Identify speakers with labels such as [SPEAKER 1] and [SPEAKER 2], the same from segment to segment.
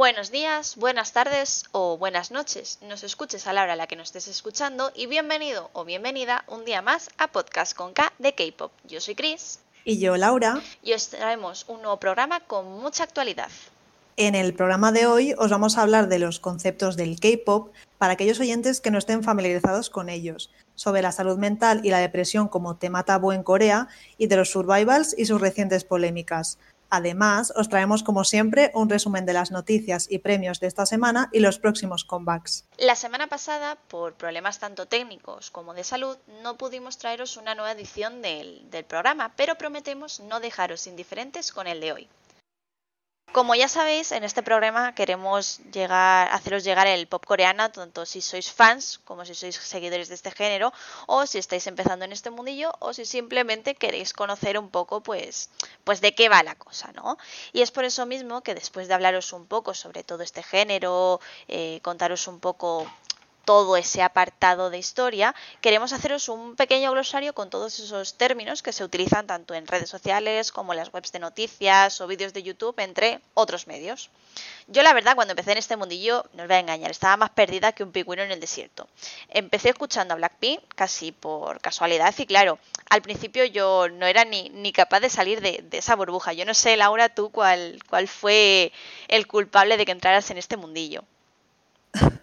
[SPEAKER 1] Buenos días, buenas tardes o buenas noches. Nos escuches a la hora a la que nos estés escuchando y bienvenido o bienvenida un día más a Podcast con K de K-Pop. Yo soy Chris.
[SPEAKER 2] Y yo, Laura.
[SPEAKER 1] Y os traemos un nuevo programa con mucha actualidad.
[SPEAKER 2] En el programa de hoy os vamos a hablar de los conceptos del K-Pop para aquellos oyentes que no estén familiarizados con ellos, sobre la salud mental y la depresión como tema tabú en Corea y de los survivals y sus recientes polémicas. Además, os traemos como siempre un resumen de las noticias y premios de esta semana y los próximos comebacks.
[SPEAKER 1] La semana pasada, por problemas tanto técnicos como de salud, no pudimos traeros una nueva edición del, del programa, pero prometemos no dejaros indiferentes con el de hoy. Como ya sabéis, en este programa queremos llegar, haceros llegar el pop coreano, tanto si sois fans como si sois seguidores de este género, o si estáis empezando en este mundillo, o si simplemente queréis conocer un poco, pues, pues de qué va la cosa, ¿no? Y es por eso mismo que después de hablaros un poco sobre todo este género, eh, contaros un poco todo ese apartado de historia, queremos haceros un pequeño glosario con todos esos términos que se utilizan tanto en redes sociales como en las webs de noticias o vídeos de YouTube, entre otros medios. Yo la verdad cuando empecé en este mundillo, no os voy a engañar, estaba más perdida que un pingüino en el desierto. Empecé escuchando a Blackpink casi por casualidad y claro, al principio yo no era ni, ni capaz de salir de, de, esa burbuja. Yo no sé, Laura, tú cuál, cuál fue el culpable de que entraras en este mundillo.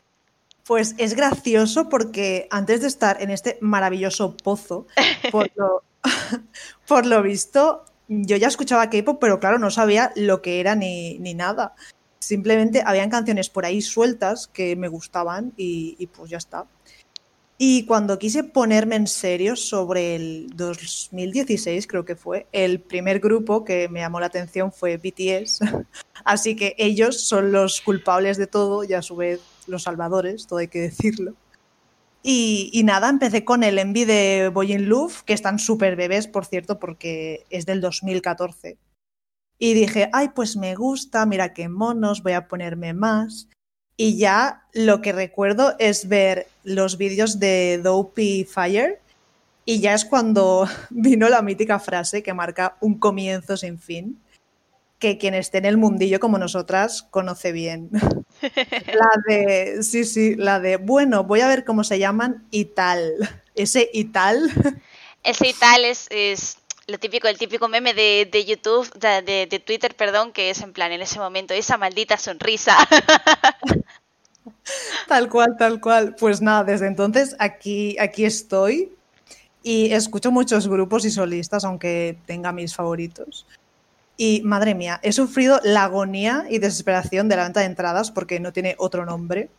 [SPEAKER 2] Pues es gracioso porque antes de estar en este maravilloso pozo, por lo, por lo visto, yo ya escuchaba K-pop, pero claro, no sabía lo que era ni, ni, nada. Simplemente habían canciones por ahí sueltas que me gustaban y, y, pues ya está. Y cuando quise ponerme en serio sobre el 2016, creo que fue, el primer grupo que me llamó la atención fue BTS. Así que ellos son los culpables de todo y a su vez los salvadores, todo hay que decirlo. Y, y nada, empecé con el Envy de Boy in Love, que están súper bebés, por cierto, porque es del 2014. Y dije, ay, pues me gusta, mira qué monos, voy a ponerme más. Y ya lo que recuerdo es ver los vídeos de Dopey Fire. Y ya es cuando vino la mítica frase que marca un comienzo sin fin que quien esté en el mundillo como nosotras conoce bien. la de, sí, sí, la de, bueno, voy a ver cómo se llaman y tal. Ese y tal.
[SPEAKER 1] Ese y tal es, es lo típico, el típico meme de, de YouTube, de, de, de, Twitter, perdón, que es en plan, en ese momento, esa maldita sonrisa.
[SPEAKER 2] tal cual, tal cual. Pues nada, desde entonces aquí, aquí estoy y escucho muchos grupos y solistas, aunque tenga mis favoritos. Y madre mía, he sufrido la agonía y desesperación de la venta de entradas porque no tiene otro nombre.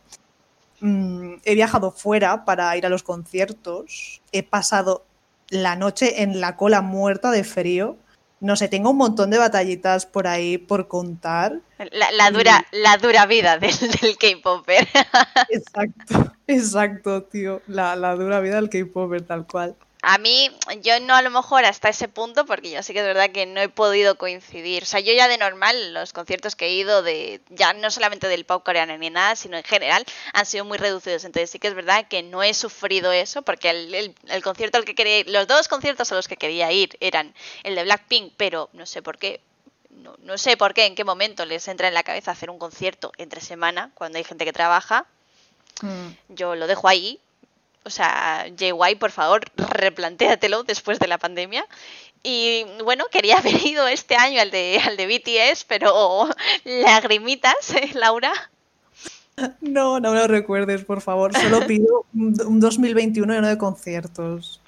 [SPEAKER 2] Mm, he viajado fuera para ir a los conciertos. He pasado la noche en la cola muerta de frío. No sé, tengo un montón de batallitas por ahí por contar.
[SPEAKER 1] La, la dura, y... la dura vida del, del K-Popper.
[SPEAKER 2] Exacto, exacto, tío. La, la dura vida del K-Popper, tal cual.
[SPEAKER 1] A mí, yo no a lo mejor hasta ese punto, porque yo sí que es verdad que no he podido coincidir. O sea, yo ya de normal, los conciertos que he ido, de ya no solamente del pop coreano ni nada, sino en general, han sido muy reducidos. Entonces sí que es verdad que no he sufrido eso, porque el, el, el concierto al que quería ir, los dos conciertos a los que quería ir eran el de Blackpink, pero no sé por qué. No, no sé por qué, en qué momento les entra en la cabeza hacer un concierto entre semana, cuando hay gente que trabaja. Mm. Yo lo dejo ahí, o sea, JY, por favor, replantéatelo después de la pandemia. Y bueno, quería haber ido este año al de, al de BTS, pero lagrimitas, ¿eh, Laura?
[SPEAKER 2] No, no me lo recuerdes, por favor. Solo pido un 2021 lleno de conciertos.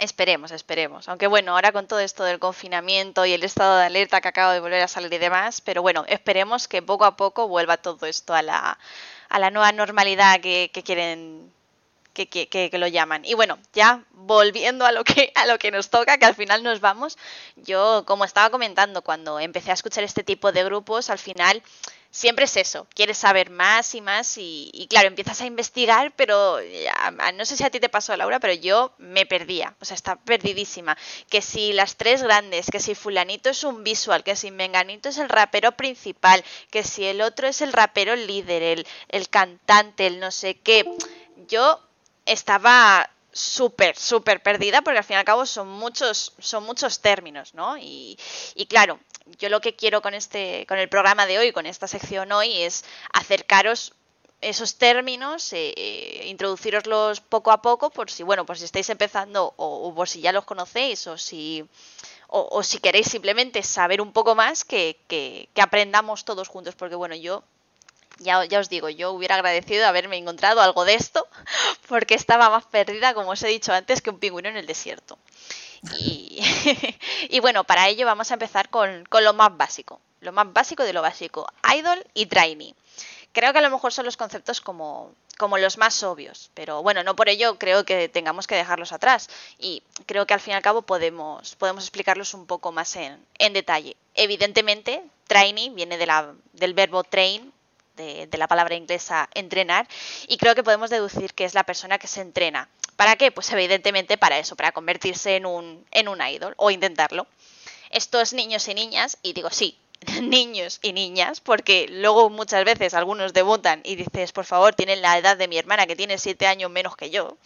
[SPEAKER 1] Esperemos, esperemos. Aunque bueno, ahora con todo esto del confinamiento y el estado de alerta que acabo de volver a salir y demás, pero bueno, esperemos que poco a poco vuelva todo esto a la, a la nueva normalidad que, que quieren que, que, que, lo llaman. Y bueno, ya volviendo a lo, que, a lo que nos toca, que al final nos vamos, yo como estaba comentando, cuando empecé a escuchar este tipo de grupos, al final siempre es eso, quieres saber más y más y, claro, empiezas a investigar, pero no sé si a ti te pasó, Laura, pero yo me perdía, o sea, está perdidísima. Que si las tres grandes, que si fulanito es un visual, que si menganito es el rapero principal, que si el otro es el rapero líder, el, el cantante, el no sé qué, yo estaba súper, súper perdida porque al fin y al cabo son muchos, son muchos términos, ¿no? Y, y, claro, yo lo que quiero con este, con el programa de hoy, con esta sección hoy, es acercaros esos términos, eh, eh, introduciroslos poco a poco por si, bueno, por si estáis empezando o, por si ya los conocéis o si, o, si queréis simplemente saber un poco más que, que, que aprendamos todos juntos, porque bueno, yo ya, ya, os digo, yo hubiera agradecido haberme encontrado algo de esto, porque estaba más perdida, como os he dicho antes, que un pingüino en el desierto. Y, bueno, para ello vamos a empezar con, con, lo más básico, lo más básico de lo básico, idol y trainee. Creo que a lo mejor son los conceptos como, como los más obvios, pero bueno, no por ello creo que tengamos que dejarlos atrás y creo que al fin y al cabo podemos, podemos explicarlos un poco más en, en detalle. Evidentemente, trainee viene de del verbo train, de, la palabra inglesa entrenar, y creo que podemos deducir que es la persona que se entrena. ¿Para qué? Pues evidentemente para eso, para convertirse en un, en un idol o intentarlo. Estos niños y niñas, y digo sí, niños y niñas, porque luego muchas veces algunos debutan y dices, por favor, tienen la edad de mi hermana que tiene siete años menos que yo.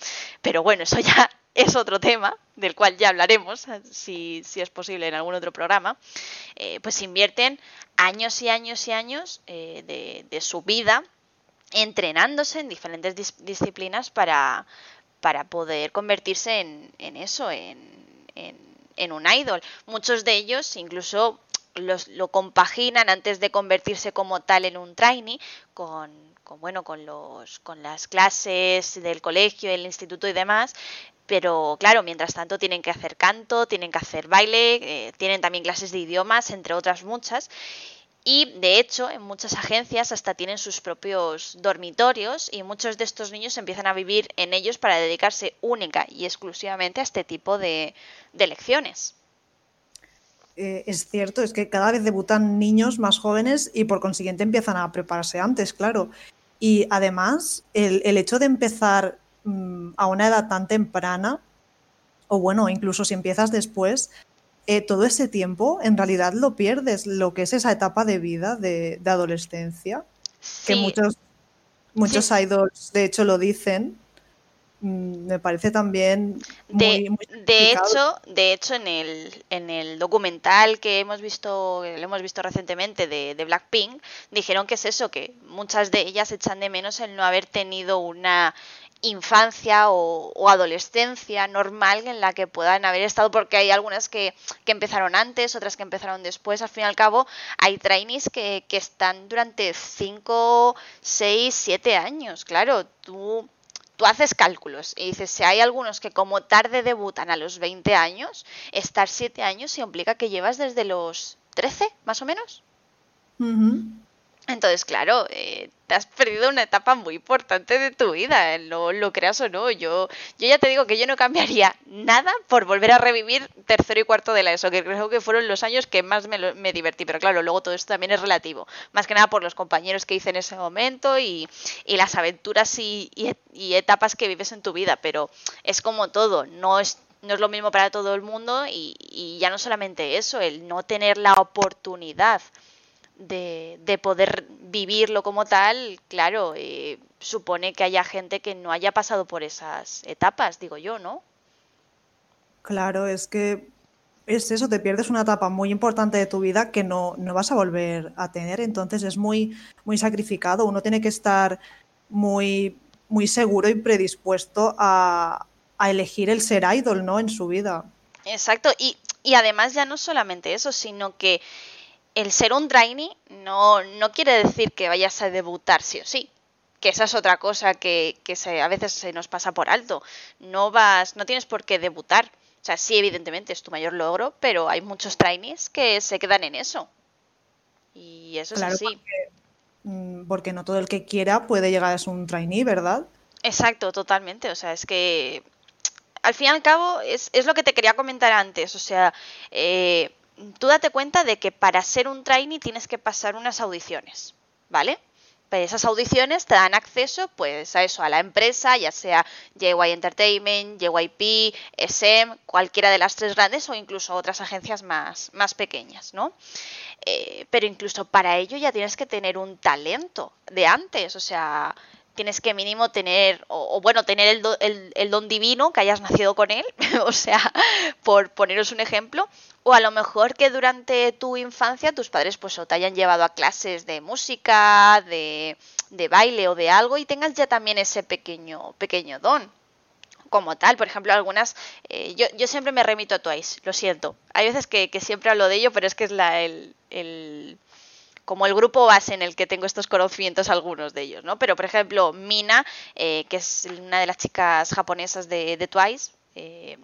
[SPEAKER 1] Pero bueno, eso ya es otro tema, del cual ya hablaremos, si, si es posible, en algún otro programa. Eh, pues invierten años y años y años eh, de, su vida entrenándose en diferentes dis disciplinas para, para poder convertirse en, eso, en un idol. Muchos de ellos incluso los, lo compaginan antes de convertirse como tal en un trainee con, con, bueno con los con las clases del colegio, del instituto y demás. Pero claro, mientras tanto tienen que hacer canto, tienen que hacer baile, eh, tienen también clases de idiomas, entre otras muchas. Y de hecho, en muchas agencias hasta tienen sus propios dormitorios y muchos de estos niños empiezan a vivir en ellos para dedicarse única y exclusivamente a este tipo de, de lecciones
[SPEAKER 2] eh, es cierto, es que cada vez debutan niños más jóvenes y por consiguiente empiezan a prepararse antes, claro. Y además, el, el hecho de empezar mmm, a una edad tan temprana, o bueno, incluso si empiezas después, eh, todo ese tiempo en realidad lo pierdes, lo que es esa etapa de vida de, de adolescencia, sí. que muchos, muchos sí. idols de hecho lo dicen, Mm, me parece también muy,
[SPEAKER 1] de, muy de hecho de hecho en el en el documental que hemos visto lo hemos visto recientemente de, de, Blackpink dijeron que es eso que muchas de ellas echan de menos el no haber tenido una infancia o, o, adolescencia normal en la que puedan haber estado, porque hay algunas que, que, empezaron antes, otras que empezaron después. Al fin y al cabo, hay trainees que, que están durante 5, 6, 7 años. Claro, tú tú haces cálculos y dices, si hay algunos que como tarde debutan a los 20 años, estar 7 años implica que llevas desde los 13, más o menos. Entonces, claro, eh, te has perdido una etapa muy importante de tu vida, no lo creas o no. Yo, yo ya te digo que yo no cambiaría nada por volver a revivir tercero y cuarto de la ESO, que creo que fueron los años que más me, me divertí. Pero claro, luego todo esto también es relativo. Más que nada por los compañeros que hice en ese momento y, y las aventuras y, y, y etapas que vives en tu vida. Pero es como todo, no es no es lo mismo para todo el mundo y, y, ya no solamente eso, el no tener la oportunidad de, de poder vivirlo como tal, claro, eh, supone que haya gente que no haya pasado por esas etapas, digo yo, ¿no?
[SPEAKER 2] Claro, es que es eso, te pierdes una etapa muy importante de tu vida que no, no vas a volver a tener, entonces es muy, muy sacrificado, uno tiene que estar muy, muy seguro y predispuesto a, a elegir el ser idol, ¿no? En su vida.
[SPEAKER 1] Exacto, y, y además ya no solamente eso, sino que el ser un trainee no, no quiere decir que vayas a debutar sí o sí. Que esa es otra cosa que, que se, a veces se nos pasa por alto. No vas, no tienes por qué debutar. O sea, sí, evidentemente es tu mayor logro, pero hay muchos trainees que se quedan en eso. Y eso
[SPEAKER 2] claro,
[SPEAKER 1] es así.
[SPEAKER 2] Porque, porque, no todo el que quiera puede llegar a ser un trainee, ¿verdad?
[SPEAKER 1] Exacto, totalmente. O sea, es que al fin y al cabo es, es lo que te quería comentar antes. O sea, eh, tú date cuenta de que para ser un trainee tienes que pasar unas audiciones, ¿vale? Pero esas audiciones te dan acceso pues a eso, a la empresa, ya sea JY Entertainment, JYP, SM, cualquiera de las tres grandes o incluso otras agencias más, más pequeñas, ¿no? Eh, pero incluso para ello ya tienes que tener un talento de antes, o sea, tienes que mínimo tener, o, bueno, tener el, don divino, que hayas nacido con él, o sea, por poneros un ejemplo, o a lo mejor que durante tu infancia tus padres pues o te hayan llevado a clases de música, de, de baile o de algo y tengas ya también ese pequeño, pequeño don como tal. Por ejemplo, algunas, eh, yo, yo, siempre me remito a Twice, lo siento. Hay veces que, que siempre hablo de ello, pero es que es la, el, el, como el grupo base en el que tengo estos conocimientos, algunos de ellos, ¿no? Pero, por ejemplo, Mina, eh, que es una de las chicas japonesas de, de Twice, eh,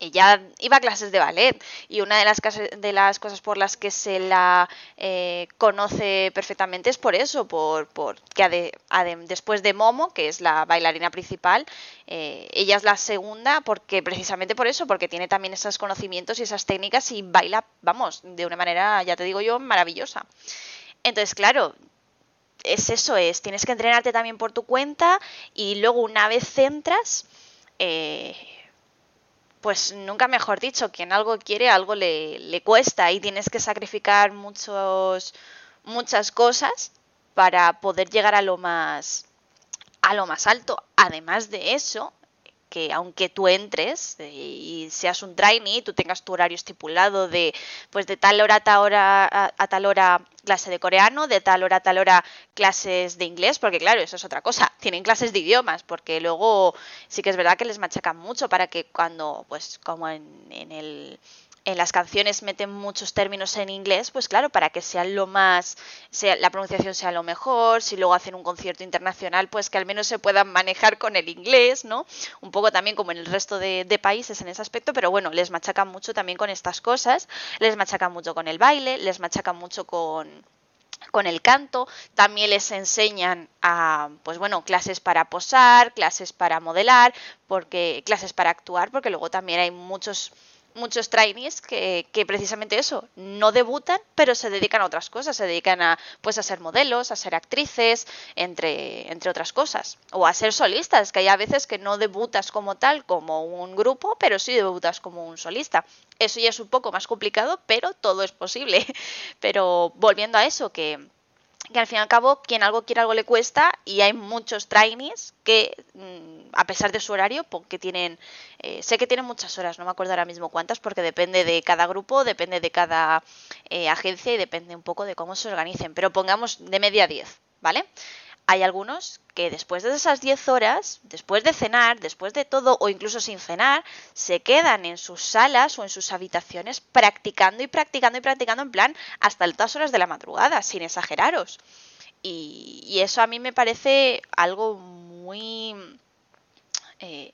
[SPEAKER 1] ella iba a clases de ballet y una de las, de las cosas por las que se la eh, conoce perfectamente es por eso, por, que después de Momo, que es la bailarina principal, eh, ella es la segunda porque precisamente por eso, porque tiene también esos conocimientos y esas técnicas y baila, vamos, de una manera, ya te digo yo, maravillosa. Entonces, claro, es eso, es, tienes que entrenarte también por tu cuenta y luego una vez centras... Eh, pues nunca mejor dicho, quien algo quiere, algo le, le cuesta y tienes que sacrificar muchos, muchas cosas para poder llegar a lo más a lo más alto. Además de eso, que aunque tú entres y seas un trainee, tú tengas tu horario estipulado de pues de tal hora a tal hora a, tal hora clase de coreano, de tal hora a tal hora clases de inglés, porque claro, eso es otra cosa, tienen clases de idiomas, porque luego sí que es verdad que les machacan mucho para que cuando, pues como en, en el en las canciones meten muchos términos en inglés, pues claro, para que sea lo más, sea, la pronunciación sea lo mejor, si luego hacen un concierto internacional, pues que al menos se puedan manejar con el inglés, ¿no? Un poco también como en el resto de, países en ese aspecto, pero bueno, les machacan mucho también con estas cosas, les machacan mucho con el baile, les machacan mucho con, con el canto, también les enseñan a, pues bueno, clases para posar, clases para modelar, porque clases para actuar, porque luego también hay muchos muchos trainees que, que, precisamente eso, no debutan, pero se dedican a otras cosas, se dedican a pues a ser modelos, a ser actrices, entre, entre otras cosas, o a ser solistas, que hay a veces que no debutas como tal, como un grupo, pero sí debutas como un solista. Eso ya es un poco más complicado, pero todo es posible. Pero volviendo a eso, que que al fin y al cabo quien algo quiere algo le cuesta y hay muchos trainees que mm, a pesar de su horario porque tienen eh, sé que tienen muchas horas no me acuerdo ahora mismo cuántas porque depende de cada grupo depende de cada eh, agencia y depende un poco de cómo se organicen pero pongamos de media 10 vale hay algunos que después de esas 10 horas, después de cenar, después de todo o incluso sin cenar, se quedan en sus salas o en sus habitaciones practicando y practicando y practicando en plan hasta altas horas de la madrugada, sin exageraros. Y, eso a mí me parece algo muy, eh,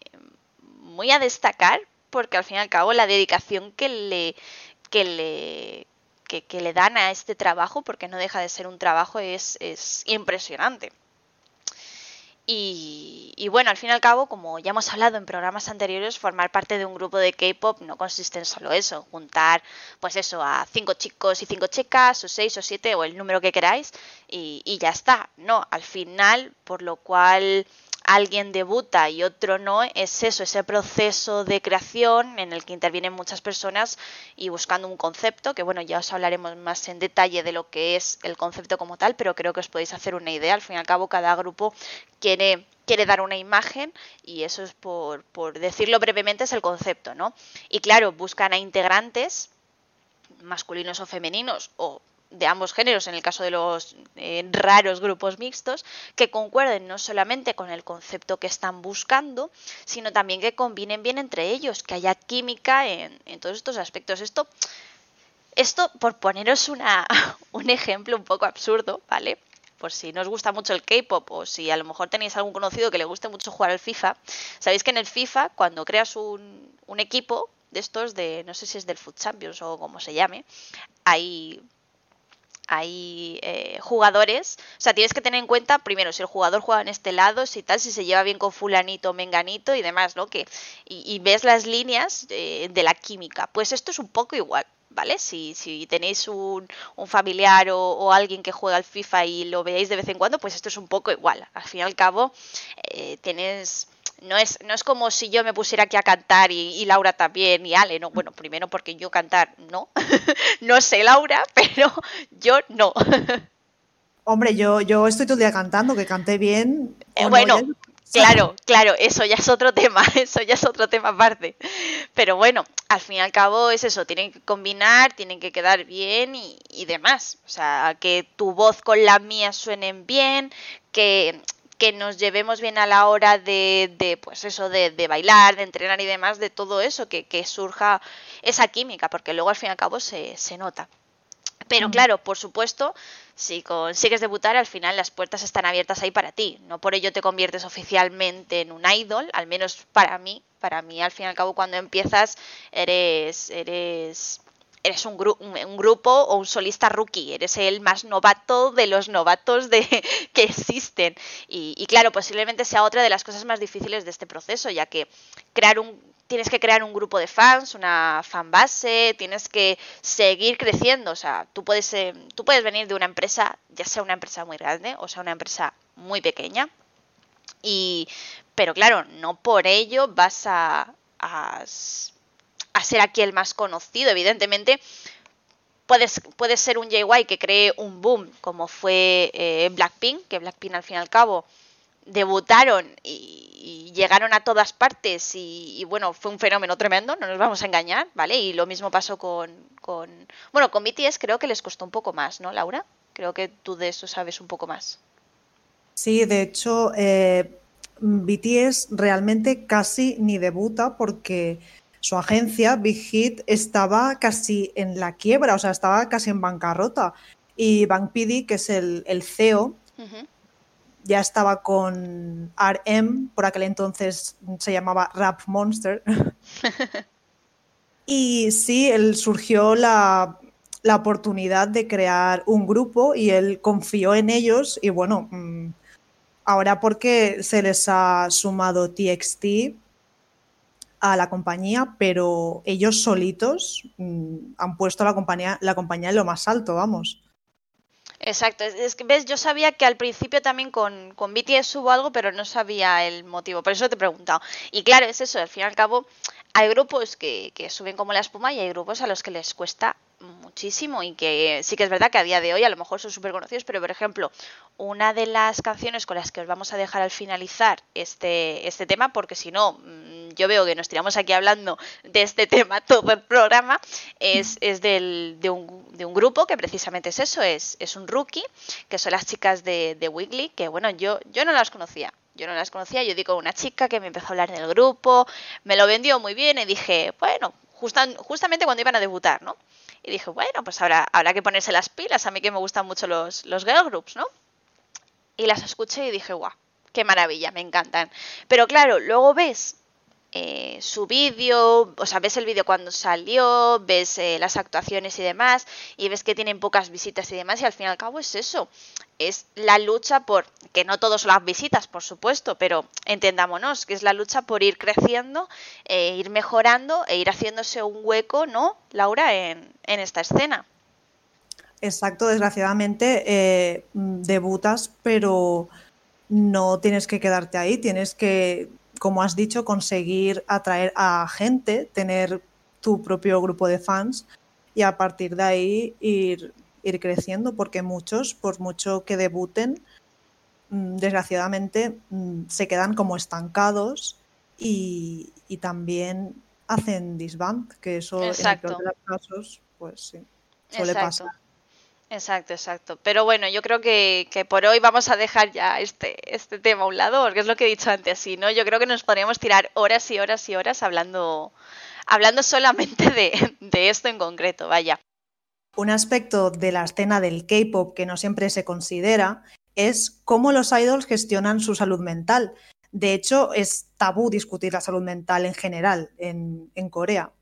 [SPEAKER 1] muy a destacar porque al fin y al cabo la dedicación que le, que le, que, le dan a este trabajo, porque no deja de ser un trabajo, es, es impresionante. Y, bueno, al fin y al cabo, como ya hemos hablado en programas anteriores, formar parte de un grupo de K-pop no consiste en solo eso, juntar, pues eso, a cinco chicos y cinco chicas, o seis o siete, o el número que queráis, y, y ya está. No, al final, por lo cual alguien debuta y otro no, es eso, ese proceso de creación en el que intervienen muchas personas y buscando un concepto, que bueno, ya os hablaremos más en detalle de lo que es el concepto como tal, pero creo que os podéis hacer una idea. Al fin y al cabo, cada grupo quiere quiere dar una imagen y eso es por, por decirlo brevemente es el concepto, ¿no? Y claro, buscan a integrantes masculinos o femeninos o de ambos géneros, en el caso de los eh, raros grupos mixtos, que concuerden no solamente con el concepto que están buscando, sino también que combinen bien entre ellos, que haya química en, todos estos aspectos. Esto, esto, por poneros una, un ejemplo un poco absurdo, ¿vale? Por si no os gusta mucho el K-pop o si a lo mejor tenéis algún conocido que le guste mucho jugar al FIFA, sabéis que en el FIFA, cuando creas un, un equipo de estos, de no sé si es del Foot Champions o como se llame, hay hay eh, jugadores, o sea, tienes que tener en cuenta primero si el jugador juega en este lado, si tal, si se lleva bien con fulanito, menganito y demás, ¿no? Que, y, ves las líneas de, la química. Pues esto es un poco igual, ¿vale? Si, si tenéis un, un familiar o, alguien que juega al FIFA y lo veáis de vez en cuando, pues esto es un poco igual. Al fin y al cabo, eh, tienes no es, no es como si yo me pusiera aquí a cantar y, Laura también y Ale, no, bueno, primero porque yo cantar no, no sé Laura, pero yo no.
[SPEAKER 2] Hombre, yo, yo estoy todo el día cantando, que canté bien.
[SPEAKER 1] Eh, bueno, Claro, claro, eso ya es otro tema, eso ya es otro tema aparte. Pero bueno, al fin y al cabo es eso, tienen que combinar, tienen que quedar bien y, demás. O sea, que tu voz con la mía suenen bien, que, que nos llevemos bien a la hora de, de pues eso, de, de, bailar, de entrenar y demás, de todo eso, que, que, surja esa química, porque luego al fin y al cabo se, se nota. Pero claro, por supuesto, si consigues debutar, al final las puertas están abiertas ahí para ti. No por ello te conviertes oficialmente en un idol, al menos para mí. Para mí, al fin y al cabo, cuando empiezas, eres, eres, eres un, un, grupo o un solista rookie. Eres el más novato de los novatos de, que existen. Y, claro, posiblemente sea otra de las cosas más difíciles de este proceso, ya que crear un tienes que crear un grupo de fans, una fan base, tienes que seguir creciendo. O sea, tú puedes, eh, tú puedes venir de una empresa, ya sea una empresa muy grande o sea una empresa muy pequeña. Y, pero claro, no por ello vas a, ser aquí el más conocido. Evidentemente, puedes, ser un JY que cree un boom, como fue eh, Blackpink, que Blackpink al fin y al cabo debutaron y, llegaron a todas partes y, bueno, fue un fenómeno tremendo, no nos vamos a engañar, ¿vale? Y lo mismo pasó con, con, Bueno, con BTS creo que les costó un poco más, ¿no, Laura? Creo que tú de eso sabes un poco más.
[SPEAKER 2] Sí, de hecho, eh, BTS realmente casi ni debuta porque su agencia, Big Hit, estaba casi en la quiebra, o sea, estaba casi en bancarrota. Y Bang PD, que es el, el CEO, ya estaba con RM, por aquel entonces se llamaba Rap Monster. y sí, él surgió la, la, oportunidad de crear un grupo y él confió en ellos y bueno, mm, ahora porque se les ha sumado TXT a la compañía, pero ellos solitos mm, han puesto la compañía, la compañía en lo más alto, vamos.
[SPEAKER 1] Exacto, es que ves, yo sabía que al principio también con, con BTS hubo algo, pero no sabía el motivo, por eso te he preguntado. Y claro, es eso, al fin y al cabo, hay grupos que, que suben como la espuma y hay grupos a los que les cuesta muchísimo y que sí que es verdad que a día de hoy a lo mejor son súper conocidos, pero por ejemplo, una de las canciones con las que os vamos a dejar al finalizar este, este tema, porque si no, yo veo que nos tiramos aquí hablando de este tema todo el programa, es, es del, de, un, de, un, grupo que precisamente es eso, es, es un rookie, que son las chicas de, de Wiggly, que bueno, yo, yo no las conocía, yo no las conocía, yo digo una chica que me empezó a hablar del grupo, me lo vendió muy bien y dije, bueno, justamente cuando iban a debutar, ¿no? Y dije, bueno, pues habrá, habrá que ponerse las pilas, a mí que me gustan mucho los, los girl groups, ¿no? Y las escuché y dije, guau, qué maravilla, me encantan. Pero claro, luego ves eh, su vídeo, o sea, ves el vídeo cuando salió, ves eh, las actuaciones y demás, y ves que tienen pocas visitas y demás, y al fin y al cabo es eso, es la lucha por, que no todos las visitas, por supuesto, pero entendámonos, que es la lucha por ir creciendo, eh, ir mejorando e ir haciéndose un hueco, ¿no, Laura, en, en esta escena?
[SPEAKER 2] Exacto, desgraciadamente debutas, pero no tienes que quedarte ahí, tienes que como has dicho, conseguir atraer a gente, tener tu propio grupo de fans y a partir de ahí ir, ir creciendo, porque muchos, por mucho que debuten, mm, desgraciadamente mm, se quedan como estancados y, y también hacen disband, que eso en el peor de los casos, pues sí, suele pasar.
[SPEAKER 1] Exacto, exacto. Pero bueno, yo creo que, por hoy vamos a dejar ya este, este tema a un lado, porque es lo que he dicho antes, si no, yo creo que nos podríamos tirar horas y horas y horas hablando, hablando solamente de, de esto en concreto, vaya.
[SPEAKER 2] Un aspecto de la escena del K-pop que no siempre se considera es cómo los idols gestionan su salud mental. De hecho, es tabú discutir la salud mental en general en, en Corea.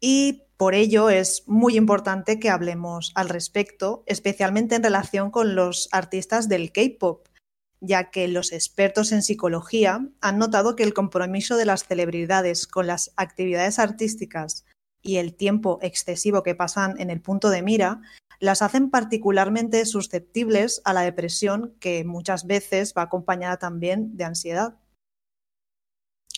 [SPEAKER 2] Y por ello es muy importante que hablemos al respecto, especialmente en relación con los artistas del K-Pop, ya que los expertos en psicología han notado que el compromiso de las celebridades con las actividades artísticas y el tiempo excesivo que pasan en el punto de mira las hacen particularmente susceptibles a la depresión que muchas veces va acompañada también de ansiedad.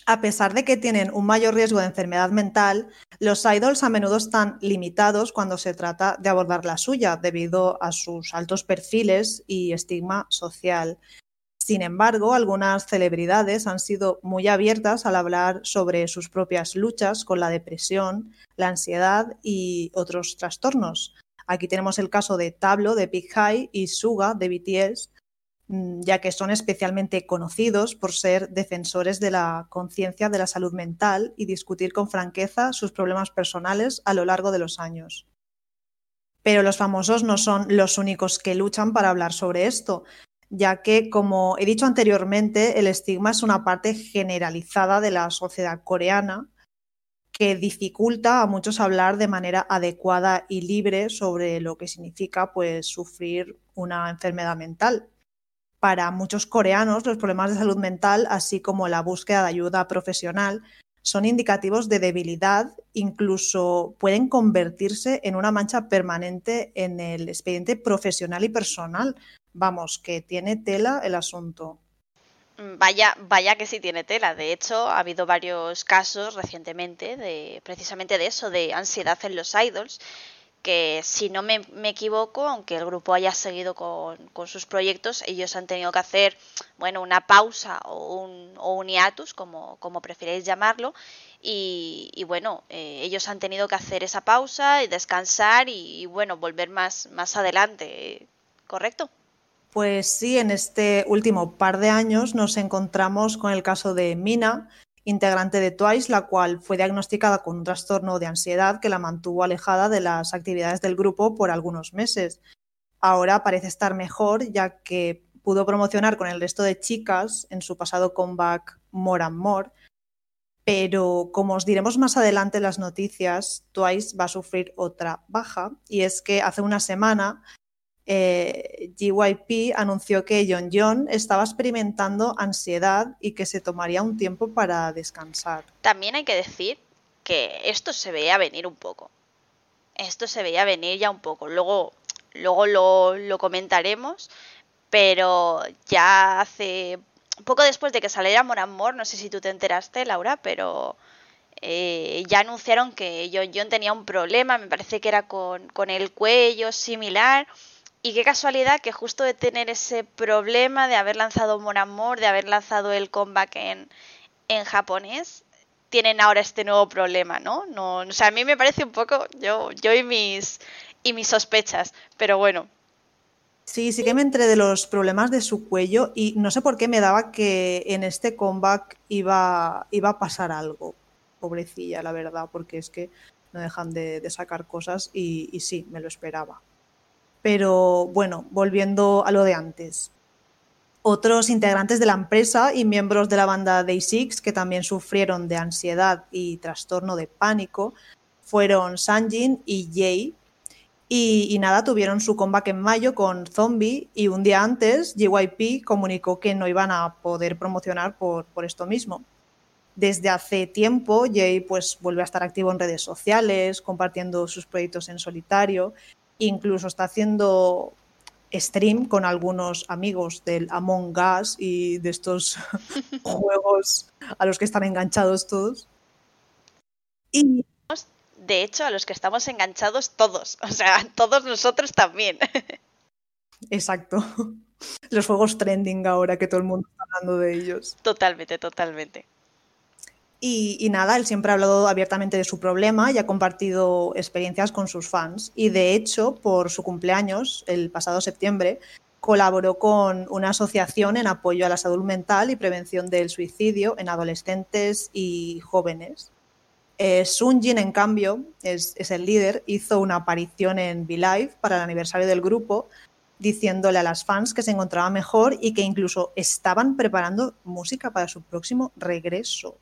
[SPEAKER 2] A pesar de que tienen un mayor riesgo de enfermedad mental, los idols a menudo están limitados cuando se trata de abordar la suya debido a sus altos perfiles y estigma social. Sin embargo, algunas celebridades han sido muy abiertas al hablar sobre sus propias luchas con la depresión, la ansiedad y otros trastornos. Aquí tenemos el caso de Tablo de Big High y Suga de BTS, ya que son especialmente conocidos por ser defensores de la conciencia de la salud mental y discutir con franqueza sus problemas personales a lo largo de los años. Pero los famosos no son los únicos que luchan para hablar sobre esto ya que, como he dicho anteriormente, el estigma es una parte generalizada de la sociedad coreana que dificulta a muchos hablar de manera adecuada y libre sobre lo que significa pues, sufrir una enfermedad mental. Para muchos coreanos, los problemas de salud mental, así como la búsqueda de ayuda profesional, son indicativos de debilidad, incluso pueden convertirse en una mancha permanente en el expediente profesional y personal, Vamos, que tiene tela el asunto.
[SPEAKER 1] Vaya, vaya que sí tiene tela. De hecho, ha habido varios casos recientemente de precisamente de eso, de ansiedad en los idols, que si no me, equivoco, aunque el grupo haya seguido con, sus proyectos, ellos han tenido que hacer, bueno, una pausa o un, hiatus, como, como llamarlo, y, bueno, eh, ellos han tenido que hacer esa pausa y descansar y, y bueno, volver más, más adelante, ¿correcto?
[SPEAKER 2] Pues sí, en este último par de años nos encontramos con el caso de Mina, integrante de Twice, la cual fue diagnosticada con un trastorno de ansiedad que la mantuvo alejada de las actividades del grupo por algunos meses. Ahora parece estar mejor, ya que pudo promocionar con el resto de chicas en su pasado comeback More and More. Pero como os diremos más adelante en las noticias, Twice va a sufrir otra baja, y es que hace una semana eh, GYP anunció que John John estaba experimentando ansiedad y que se tomaría un tiempo para descansar.
[SPEAKER 1] También hay que decir que esto se veía venir un poco. Esto se veía venir ya un poco. Luego, luego lo, comentaremos, pero ya hace poco después de que saliera Amor Amor, no sé si tú te enteraste, Laura, pero eh, ya anunciaron que John John tenía un problema, me parece que era con, con el cuello similar y qué casualidad que justo de tener ese problema de haber lanzado Mon de haber lanzado el comeback en, en japonés, tienen ahora este nuevo problema, ¿no? ¿no? O sea, a mí me parece un poco, yo, yo y mis y mis sospechas, pero bueno.
[SPEAKER 2] Sí, sí que me entré de los problemas de su cuello y no sé por qué me daba que en este comeback iba a pasar algo. Pobrecilla, la verdad, porque es que no dejan de, sacar cosas y sí, me lo esperaba. Pero bueno, volviendo a lo de antes. Otros integrantes de la empresa y miembros de la banda Day6 que también sufrieron de ansiedad y trastorno de pánico fueron Sanjin y Jay. Y, nada, tuvieron su comeback en mayo con Zombie y un día antes JYP comunicó que no iban a poder promocionar por, por esto mismo. Desde hace tiempo, Jay pues vuelve a estar activo en redes sociales, compartiendo sus proyectos en solitario Incluso está haciendo stream con algunos amigos del Among Us y de estos juegos a los que están enganchados todos.
[SPEAKER 1] Y de hecho, a los que estamos enganchados todos, o sea, todos nosotros también.
[SPEAKER 2] Exacto. Los juegos trending ahora que todo el mundo está hablando de ellos.
[SPEAKER 1] Totalmente, totalmente.
[SPEAKER 2] Y, nada, él siempre ha hablado abiertamente de su problema y ha compartido experiencias con sus fans. Y de hecho, por su cumpleaños, el pasado septiembre, colaboró con una asociación en apoyo a la salud mental y prevención del suicidio en adolescentes y jóvenes. Eh, Sunjin, en cambio, es, es, el líder, hizo una aparición en V-Live para el aniversario del grupo, diciéndole a las fans que se encontraba mejor y que incluso estaban preparando música para su próximo regreso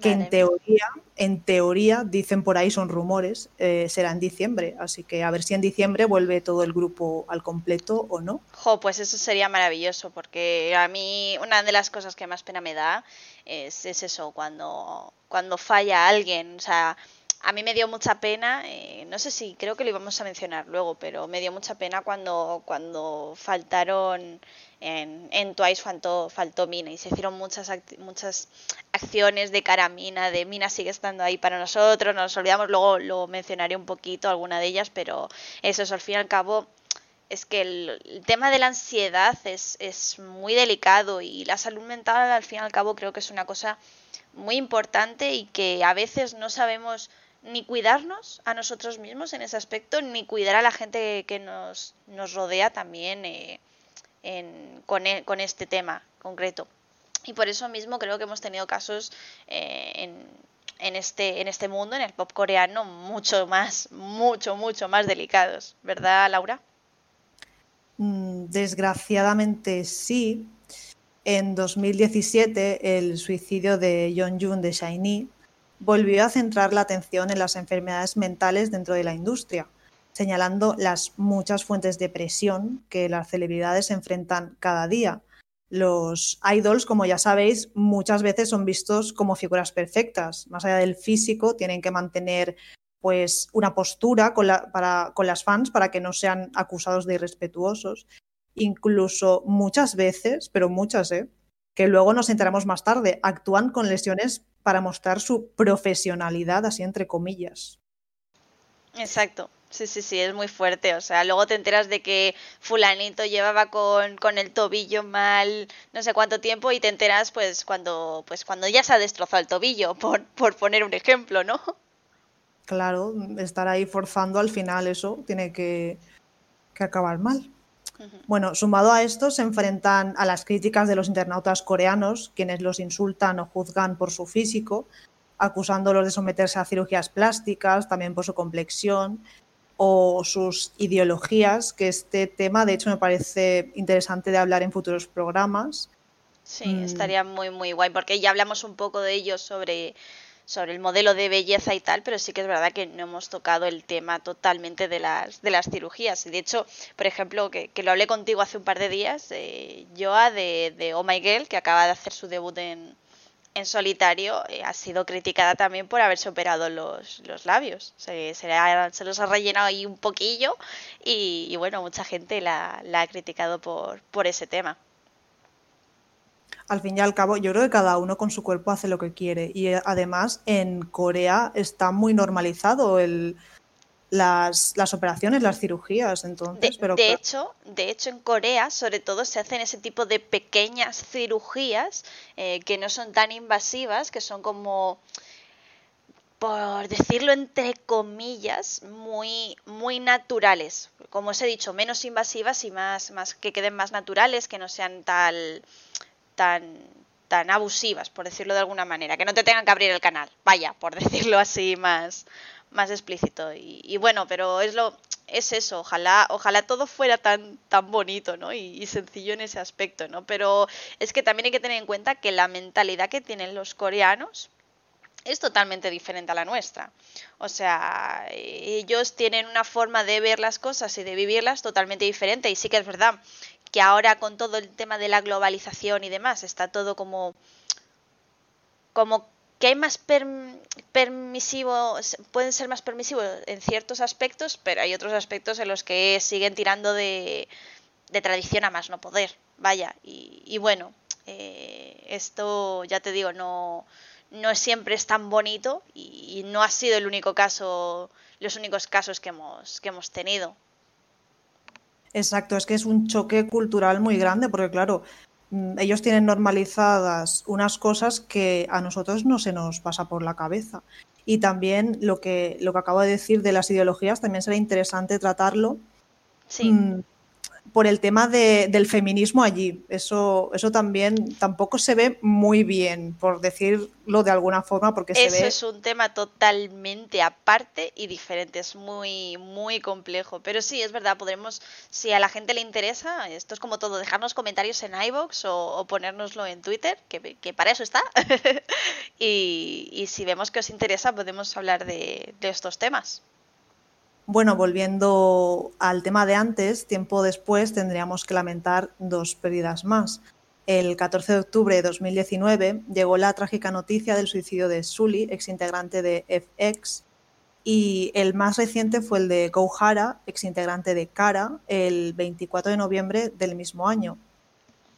[SPEAKER 2] que en teoría, en teoría, dicen por ahí, son rumores, eh, será en diciembre. Así que a ver si en diciembre vuelve todo el grupo al completo o no.
[SPEAKER 1] Jo, pues eso sería maravilloso, porque a mí una de las cosas que más pena me da es, eso, cuando, cuando falla alguien. O sea, a mí me dio mucha pena, eh, no sé si creo que lo íbamos a mencionar luego, pero me dio mucha pena cuando, cuando faltaron en, en Twice faltó, faltó Mina y se hicieron muchas, muchas acciones de cara a Mina, de Mina sigue estando ahí para nosotros, nos olvidamos, luego lo mencionaré un poquito, alguna de ellas, pero eso es al fin y al cabo es que el, tema de la ansiedad es, es, muy delicado y la salud mental al fin y al cabo creo que es una cosa muy importante y que a veces no sabemos ni cuidarnos a nosotros mismos en ese aspecto, ni cuidar a la gente que nos, nos rodea también eh, con, e, con, este tema concreto. Y por eso mismo creo que hemos tenido casos eh, en, en, este, en este mundo, en el pop coreano, mucho más, mucho, mucho más delicados, ¿verdad, Laura?
[SPEAKER 2] Mm, desgraciadamente sí. En 2017, el suicidio de Jun de Shiny volvió a centrar la atención en las enfermedades mentales dentro de la industria, señalando las muchas fuentes de presión que las celebridades enfrentan cada día. Los idols, como ya sabéis, muchas veces son vistos como figuras perfectas. Más allá del físico, tienen que mantener pues una postura con, para, con las fans para que no sean acusados de irrespetuosos. Incluso muchas veces, pero muchas, ¿eh? que luego nos enteramos más tarde, actúan con lesiones para mostrar su profesionalidad, así entre comillas.
[SPEAKER 1] Exacto. Sí, sí, sí, es muy fuerte. O sea, luego te enteras de que fulanito llevaba con, con, el tobillo mal no sé cuánto tiempo y te enteras pues cuando, pues cuando ya se ha destrozado el tobillo, por, por poner un ejemplo, ¿no?
[SPEAKER 2] claro, estar ahí forzando al final eso tiene que, acabar mal. Bueno, sumado a esto, se enfrentan a las críticas de los internautas coreanos, quienes los insultan o juzgan por su físico, acusándolos de someterse a cirugías plásticas, también por su complexión o sus ideologías, que este tema de hecho me parece interesante de hablar en futuros programas.
[SPEAKER 1] Sí, mm. estaría muy, muy guay, porque ya hablamos un poco de ello sobre sobre el modelo de belleza y tal, pero sí que es verdad que no hemos tocado el tema totalmente de las, de las cirugías. Y de hecho, por ejemplo, que, lo hablé contigo hace un par de días, eh, Joa de, de Oh My Girl, que acaba de hacer su debut en, en solitario, eh, ha sido criticada también por haberse operado los, los labios. Se, se, se, los ha rellenado ahí un poquillo y, y bueno, mucha gente la, la ha criticado por, por ese tema
[SPEAKER 2] al fin y al cabo, yo creo que cada uno con su cuerpo hace lo que quiere. Y eh, además, en Corea está muy normalizado el, las, las operaciones, las cirugías. Entonces,
[SPEAKER 1] de,
[SPEAKER 2] pero
[SPEAKER 1] de hecho, de hecho, en Corea, sobre todo, se hacen ese tipo de pequeñas cirugías eh, que no son tan invasivas, que son como por decirlo entre comillas, muy, muy naturales. Como os he dicho, menos invasivas y más, más que queden más naturales, que no sean tal tan, tan abusivas, por decirlo de alguna manera, que no te tengan que abrir el canal, vaya, por decirlo así más, más explícito. Y, bueno, pero es lo es eso, ojalá, ojalá todo fuera tan, tan bonito, ¿no? Y, sencillo en ese aspecto, ¿no? Pero es que también hay que tener en cuenta que la mentalidad que tienen los coreanos es totalmente diferente a la nuestra. O sea, ellos tienen una forma de ver las cosas y de vivirlas totalmente diferente. Y sí que es verdad que ahora con todo el tema de la globalización y demás está todo como como que hay más permisivo, pueden ser más permisivos en ciertos aspectos, pero hay otros aspectos en los que siguen tirando de, de tradición a más no poder. Vaya, y, bueno, eh, esto ya te digo, no, no siempre es tan bonito y, y, no ha sido el único caso, los únicos casos que hemos, que hemos tenido.
[SPEAKER 2] Exacto, es que es un choque cultural muy grande porque claro, mm, ellos tienen normalizadas unas cosas que a nosotros no se nos pasa por la cabeza. Y también lo que, lo que acabo de decir de las ideologías, también será interesante tratarlo.
[SPEAKER 1] Sí.
[SPEAKER 2] Por el tema de, del feminismo allí. Eso, eso también tampoco se ve muy bien, por decirlo de alguna forma, porque
[SPEAKER 1] eso
[SPEAKER 2] se
[SPEAKER 1] ve... es un tema totalmente aparte y diferente, es muy, muy complejo. Pero sí, es verdad, podremos, si a la gente le interesa, esto es como todo, dejarnos comentarios en iVoox o, o ponérnoslo en Twitter, que, que para eso está. y, y, si vemos que os interesa, podemos hablar de, de estos temas.
[SPEAKER 2] Bueno, volviendo al tema de antes, tiempo después tendríamos que lamentar dos pérdidas más. El 14 de octubre de 2019 llegó la trágica noticia del suicidio de Sully, exintegrante de FX, y el más reciente fue el de Gouhara, exintegrante de Kara, el 24 de noviembre del mismo año.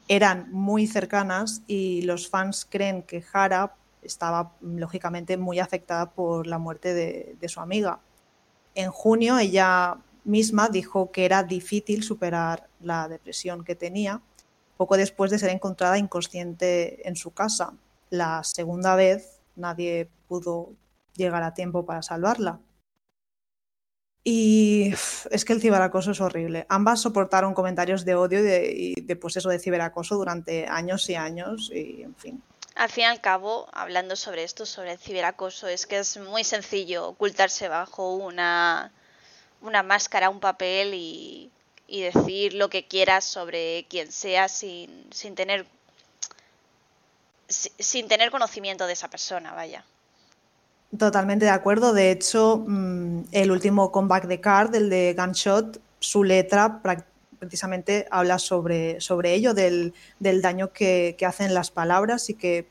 [SPEAKER 2] eran muy cercanas y los fans creen que Hara estaba lógicamente muy afectada por la muerte de su amiga. En junio ella misma dijo que era difícil superar la depresión que tenía poco después de ser encontrada inconsciente en su casa. La segunda vez nadie pudo llegar a tiempo para salvarla. Y es que el ciberacoso es horrible. Ambas soportaron comentarios de odio y de, pues eso de ciberacoso durante años y años y en fin.
[SPEAKER 1] Al fin y al cabo, hablando sobre esto, sobre el ciberacoso, es que es muy sencillo ocultarse bajo una, una máscara, un papel y, y decir lo que quieras sobre quien sea sin, sin tener sin tener conocimiento de esa persona, vaya.
[SPEAKER 2] Totalmente de acuerdo. De hecho, mm, el último comeback de Card, el de Gunshot, su letra precisamente habla sobre, sobre ello, del, daño que, hacen las palabras y que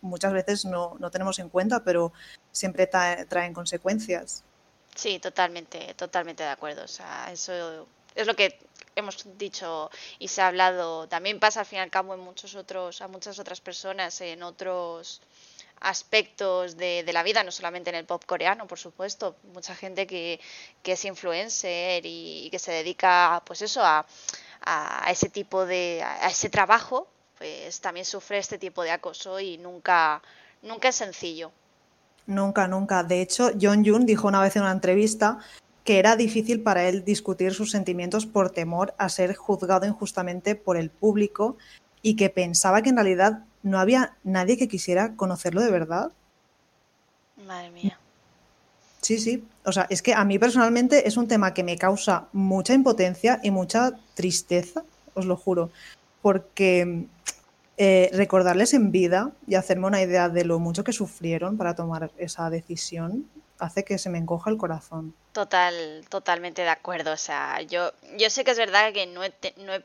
[SPEAKER 2] muchas veces no, tenemos en cuenta, pero siempre traen consecuencias.
[SPEAKER 1] Sí, totalmente, totalmente de acuerdo. O sea, eso es lo que hemos dicho y se ha hablado. También pasa al fin y al cabo en muchos otros, a muchas otras personas en otros aspectos de, la vida, no solamente en el pop coreano, por supuesto. Mucha gente que, es influencer y, que se dedica, pues eso, a, ese tipo de, a ese trabajo, pues también sufre este tipo de acoso y nunca, nunca es sencillo.
[SPEAKER 2] Nunca, nunca. De hecho, John Jun dijo una vez en una entrevista que era difícil para él discutir sus sentimientos por temor a ser juzgado injustamente por el público y que pensaba que en realidad no había nadie que quisiera conocerlo de verdad.
[SPEAKER 1] Madre mía.
[SPEAKER 2] Sí, sí. O sea, es que a mí personalmente es un tema que me causa mucha impotencia y mucha tristeza, os lo juro, porque eh, recordarles en vida y hacerme una idea de lo mucho que sufrieron para tomar esa decisión hace que se me encoja el corazón.
[SPEAKER 1] Total, totalmente de acuerdo. O sea, yo, yo sé que es verdad que no he, no he,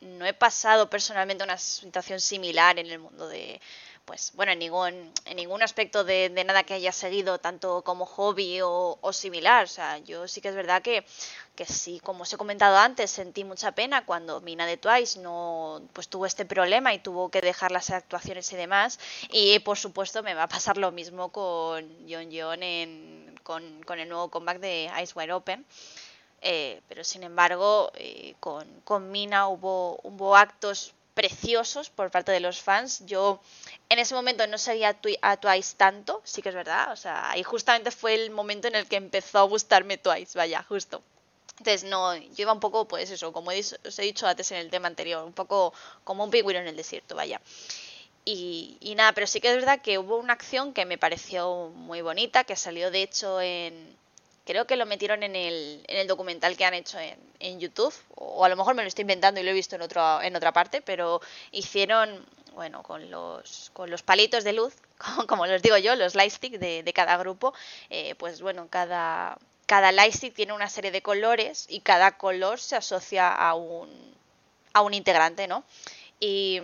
[SPEAKER 1] no he pasado personalmente una situación similar en el mundo de, pues bueno, en ningún, en ningún aspecto de, nada que haya seguido, tanto como hobby o, similar. O sea, yo sí que es verdad que, que sí, como os he comentado antes, sentí mucha pena cuando Mina de Twice no pues tuvo este problema y tuvo que dejar las actuaciones y demás. Y por supuesto me va a pasar lo mismo con John John en, con, con el nuevo comeback de Ice Wide Open. Eh, pero sin embargo, eh, con, con Mina hubo, hubo actos preciosos por parte de los fans. Yo en ese momento no seguía a Twice tanto, sí que es verdad. O sea, ahí justamente fue el momento en el que empezó a gustarme Twice, vaya, justo. Entonces, no, yo iba un poco, pues eso, como os he dicho antes en el tema anterior, un poco como un pingüino en el desierto, vaya. Y, y, nada, pero sí que es verdad que hubo una acción que me pareció muy bonita, que salió de hecho en, Creo que lo metieron en el, en el documental que han hecho en, en, YouTube, o a lo mejor me lo estoy inventando y lo he visto en, otro, en otra parte, pero hicieron, bueno, con los, con los palitos de luz, como, los digo yo, los lightstick de, de cada grupo, eh, pues bueno, cada, cada lightstick tiene una serie de colores y cada color se asocia a un, a un integrante, ¿no? Y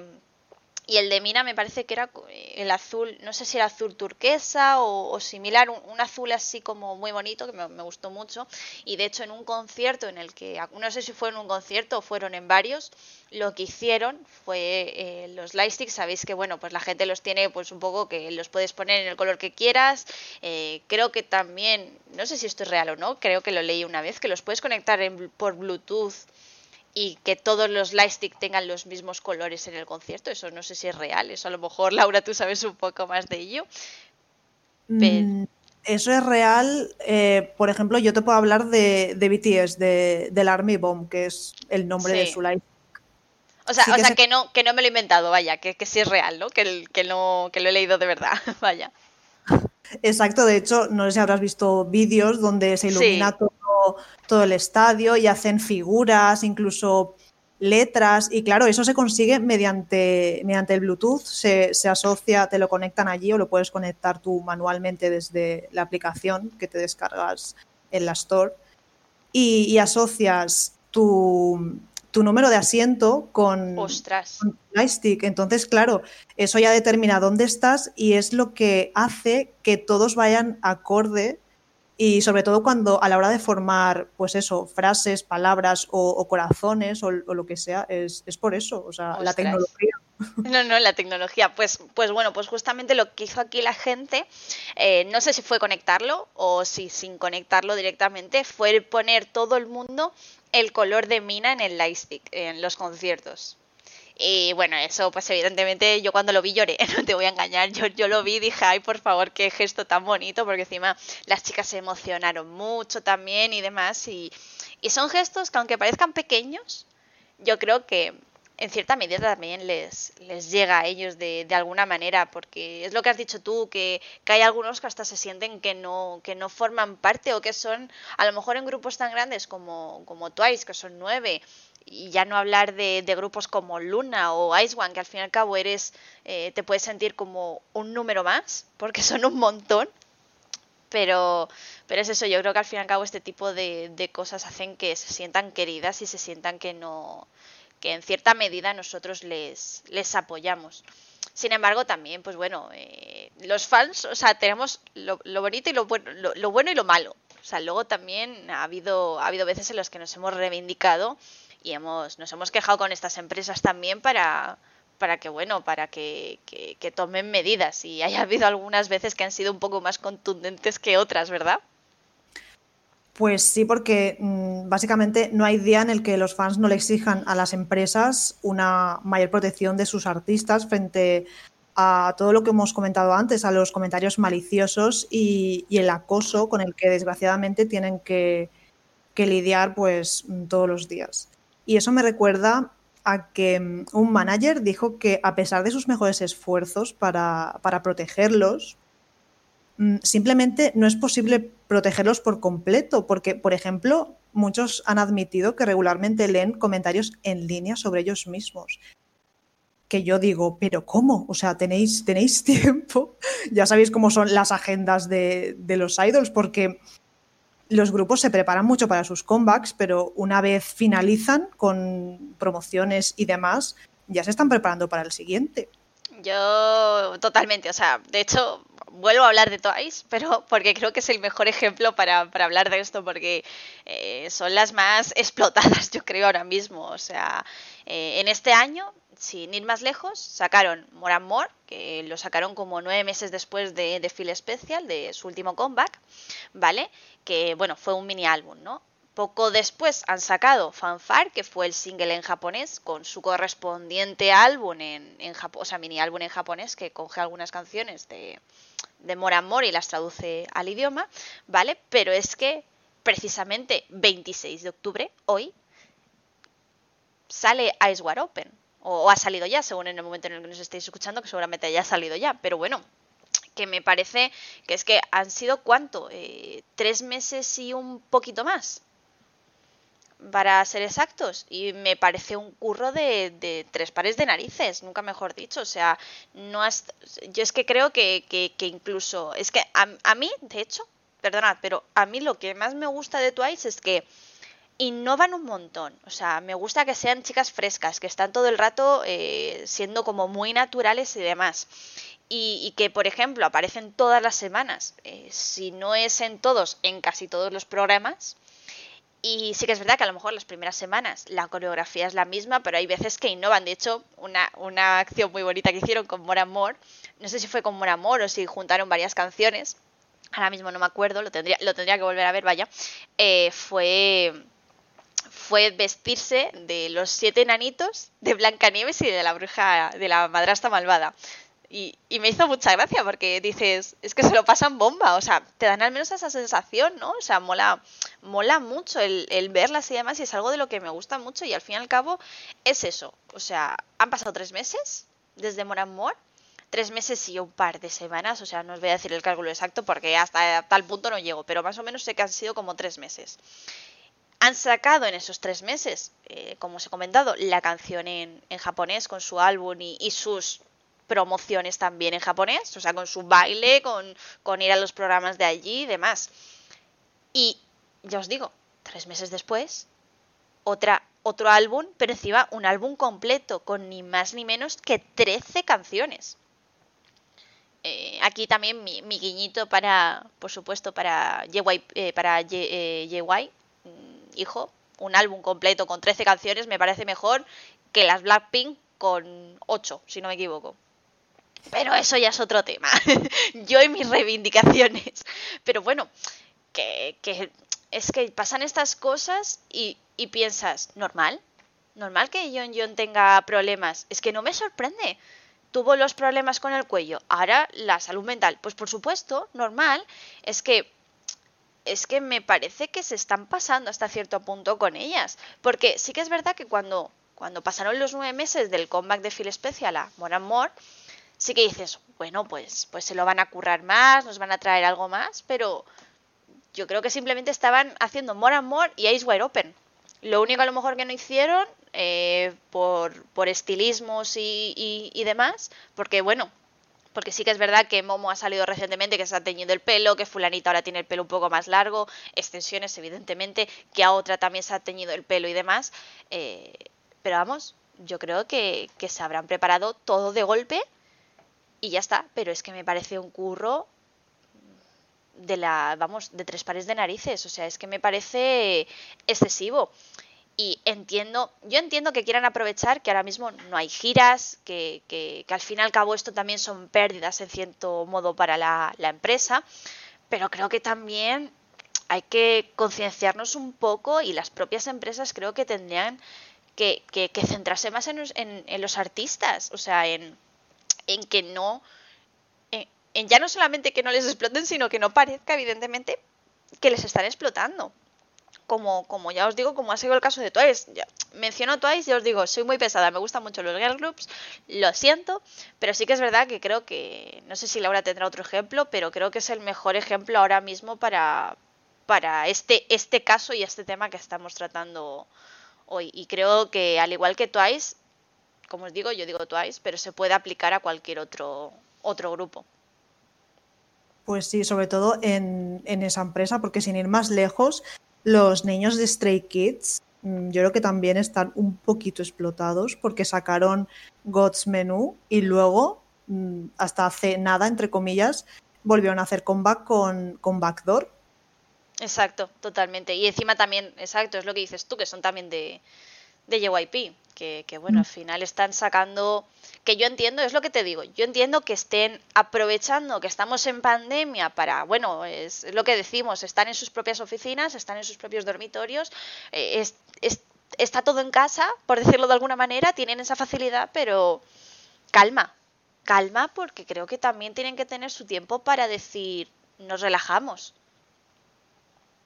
[SPEAKER 1] y el de Mina me parece que era eh, el azul, no sé si era azul turquesa o, similar, un, azul así como muy bonito que me, gustó mucho. Y de hecho en un concierto en el que, no sé si fue en un concierto o fueron en varios, lo que hicieron fue eh, los lightsticks, sabéis que bueno, pues la gente los tiene pues un poco que los puedes poner en el color que quieras. Eh, creo que también, no sé si esto es real o no, creo que lo leí una vez, que los puedes conectar por Bluetooth y que todos los lightstick tengan los mismos colores en el concierto. Eso no sé si es real, eso a lo mejor Laura tú sabes un poco más de ello.
[SPEAKER 2] Mm, eso es real. Eh, por ejemplo, yo te puedo hablar de, de BTS, de, del Army Bomb, que es el nombre de su lightstick.
[SPEAKER 1] O sea, que, no, que no me lo he inventado, vaya, que, que sí es real, ¿no? Que, que, no, que lo he leído de verdad, vaya.
[SPEAKER 2] Exacto, de hecho, no sé si habrás visto vídeos donde se ilumina todo todo, el estadio y hacen figuras, incluso letras. Y claro, eso se consigue mediante, mediante el Bluetooth, se, asocia, te lo conectan allí o lo puedes conectar tú manualmente desde la aplicación que te descargas en la Store. Y, asocias tu, número de asiento con,
[SPEAKER 1] Ostras.
[SPEAKER 2] Entonces, claro, eso ya determina dónde estás y es lo que hace que todos vayan acorde Y sobre todo cuando a la hora de formar, pues eso, frases, palabras o, corazones o, lo que sea, es, por eso, o sea, la tecnología.
[SPEAKER 1] No, no, la tecnología. Pues, pues bueno, pues justamente lo que hizo aquí la gente, eh, no sé si fue conectarlo o si sin conectarlo directamente, fue poner todo el mundo el color de mina en el lightstick, en los conciertos. Y bueno, eso pues evidentemente yo cuando lo vi lloré, no te voy a engañar, yo, yo lo vi y dije, ay por favor, qué gesto tan bonito, porque encima las chicas se emocionaron mucho también y demás. Y, y son gestos que aunque parezcan pequeños, yo creo que en cierta medida también les, les llega a ellos de, de, alguna manera, porque es lo que has dicho tú, que, que, hay algunos que hasta se sienten que no, que no forman parte o que son, a lo mejor en grupos tan grandes como, como Twice, que son nueve, y ya no hablar de, grupos como Luna o Ice One, que al fin y al cabo eres, eh, te puedes sentir como un número más, porque son un montón. Pero, pero es eso, yo creo que al fin y al cabo este tipo de, de cosas hacen que se sientan queridas y se sientan que no, que en cierta medida nosotros les, les apoyamos. Sin embargo, también, pues bueno, eh, los fans, o sea, tenemos lo, bonito y lo bueno, lo, bueno y lo malo. O sea, luego también ha habido, ha habido veces en las que nos hemos reivindicado y hemos, nos hemos quejado con estas empresas también para, para que bueno, para que, que, tomen medidas y haya habido algunas veces que han sido un poco más contundentes que otras, ¿verdad?
[SPEAKER 2] Pues sí, porque mm, básicamente no hay día en el que los fans no le exijan a las empresas una mayor protección de sus artistas frente a todo lo que hemos comentado antes, a los comentarios maliciosos y, y el acoso con el que desgraciadamente tienen que, que lidiar pues todos los días. Y eso me recuerda a que mm, un manager dijo que a pesar de sus mejores esfuerzos para, protegerlos, mm, simplemente no es posible protegerlos por completo, porque, por ejemplo, muchos han admitido que regularmente leen comentarios en línea sobre ellos mismos. Que yo digo, pero ¿cómo? O sea, ¿tenéis, tenéis tiempo? ya sabéis cómo son las agendas de, de los idols, porque los grupos se preparan mucho para sus comebacks, pero una vez finalizan con promociones y demás, ya se están preparando para el siguiente.
[SPEAKER 1] Yo totalmente, o sea, de hecho vuelvo a hablar de Twice, pero porque creo que es el mejor ejemplo para, hablar de esto, porque eh, son las más explotadas, yo creo, ahora mismo. O sea, eh, en este año sin ir más lejos, sacaron More and More, que lo sacaron como nueve meses después de, de Phil Special, de su último comeback, ¿vale? Que, bueno, fue un mini álbum, ¿no? Poco después han sacado Fanfare, que fue el single en japonés, con su correspondiente álbum en, en o sea, mini álbum en japonés, que coge algunas canciones de, de More and More y las traduce al idioma, ¿vale? Pero es que precisamente 26 de octubre, hoy, sale Ice Wide Open, o, ha salido ya, según en el momento en el que nos estéis escuchando, que seguramente haya salido ya, pero bueno, que me parece que es que han sido cuánto, eh, tres meses y un poquito más, para ser exactos, y me parece un curro de, tres pares de narices, nunca mejor dicho, o sea, no has, yo es que creo que, que, incluso, es que a, a mí, de hecho, perdonad, pero a mí lo que más me gusta de Twice es que innovan un montón. O sea, me gusta que sean chicas frescas, que están todo el rato eh, siendo como muy naturales y demás. Y, que, por ejemplo, aparecen todas las semanas, eh, si no es en todos, en casi todos los programas. Y sí que es verdad que a lo mejor las primeras semanas la coreografía es la misma, pero hay veces que innovan. De hecho, una, una acción muy bonita que hicieron con More Amor, no sé si fue con More Amor o si juntaron varias canciones, ahora mismo no me acuerdo, lo tendría, lo tendría que volver a ver, vaya, eh, fue fue vestirse de los siete enanitos de Blancanieves y de la bruja, de la madrastra malvada. Y, me hizo mucha gracia porque dices, es que se lo pasan bomba, o sea, te dan al menos esa sensación, ¿no? O sea, mola, mola mucho el, verlas y demás y es algo de lo que me gusta mucho y al fin y al cabo es eso. O sea, han pasado tres meses desde Moramor, tres meses y un par de semanas, o sea, no os voy a decir el cálculo exacto porque hasta tal punto no llego, pero más o menos sé que han sido como tres meses han sacado en esos tres meses, eh, como os he comentado, la canción en, japonés con su álbum y, sus promociones también en japonés, o sea, con su baile, con, ir a los programas de allí y demás. Y ya os digo, tres meses después, otra, otro álbum, pero encima un álbum completo, con ni más ni menos que 13 canciones. eh, aquí también mi, guiñito para, por supuesto, para JY, eh, hijo, un álbum completo con 13 canciones me parece mejor que las Blackpink con 8, si no me equivoco. Pero eso ya es otro tema. Yo y mis reivindicaciones. Pero bueno, que, es que pasan estas cosas y, y piensas, ¿normal? ¿Normal que John John tenga problemas? Es que no me sorprende tuvo los problemas con el cuello, ahora la salud mental. Pues por supuesto, normal, es que es que me parece que se están pasando hasta cierto punto con ellas. Porque sí que es verdad que cuando, cuando pasaron los nueve meses del comeback de Phil Special a More and More, sí que dices, bueno, pues, pues se lo van a currar más, nos van a traer algo más, pero yo creo que simplemente estaban haciendo More and More y Ice Wide Open. Lo único a lo mejor que no hicieron eh, por, por, estilismos y, y, demás, porque bueno, porque sí que es verdad que Momo ha salido recientemente que se ha teñido el pelo, que fulanita ahora tiene el pelo un poco más largo, extensiones evidentemente, que a otra también se ha teñido el pelo y demás, eh, pero vamos, yo creo que, que se habrán preparado todo de golpe y ya está, pero es que me parece un curro de la, vamos, de tres pares de narices. O sea, es que me parece excesivo. Y entiendo, yo entiendo que quieran aprovechar que ahora mismo no hay giras, que, que, al fin y al cabo esto también son pérdidas en cierto modo para la, empresa, pero creo que también hay que concienciarnos un poco y las propias empresas creo que tendrían que, que, centrarse más en, en, en, los artistas, o sea, en, en que no en ya no solamente que no les exploten, sino que no parezca, evidentemente, que les están explotando. Como, como ya os digo, como ha sido el caso de Twice. Menciono Twice y os digo, soy muy pesada, me gustan mucho los girl groups, lo siento, pero sí que es verdad que creo que, no sé si Laura tendrá otro ejemplo, pero creo que es el mejor ejemplo ahora mismo para, para este, este caso y este tema que estamos tratando hoy. Y creo que al igual que Twice, como os digo, yo digo Twice, pero se puede aplicar a cualquier otro, otro grupo.
[SPEAKER 2] Pues sí, sobre todo en, esa empresa, porque sin ir más lejos, los niños de Stray Kids mm, yo creo que también están un poquito explotados porque sacaron God's Menu y luego, mm, hasta hace nada, entre comillas, volvieron a hacer comeback con, con Backdoor.
[SPEAKER 1] Exacto, totalmente. Y encima también, exacto, es lo que dices tú, que son también de, de JYP, que, que bueno, al final están sacando, que yo entiendo, es lo que te digo, yo entiendo que estén aprovechando que estamos en pandemia para, bueno, es, lo que decimos, están en sus propias oficinas, están en sus propios dormitorios, eh, está todo en casa, por decirlo de alguna manera, tienen esa facilidad, pero calma, calma, porque creo que también tienen que tener su tiempo para decir, nos relajamos.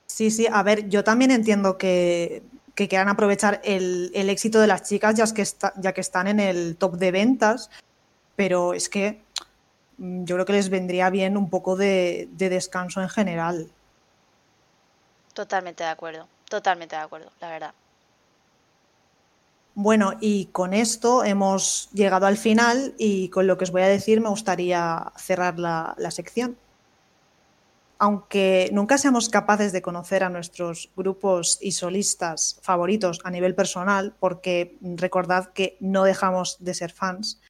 [SPEAKER 2] Sí, sí, a ver, yo también entiendo que que quieran aprovechar el, éxito de las chicas ya que, ya que están en el top de ventas, pero es que mm, yo creo que les vendría bien un poco de, descanso en general.
[SPEAKER 1] Totalmente de acuerdo, totalmente de acuerdo, la verdad.
[SPEAKER 2] Bueno, y con esto hemos llegado al final y con lo que os voy a decir me gustaría cerrar la sección aunque nunca seamos capaces de conocer a nuestros grupos y solistas favoritos a nivel personal, porque recordad que no dejamos de ser fans,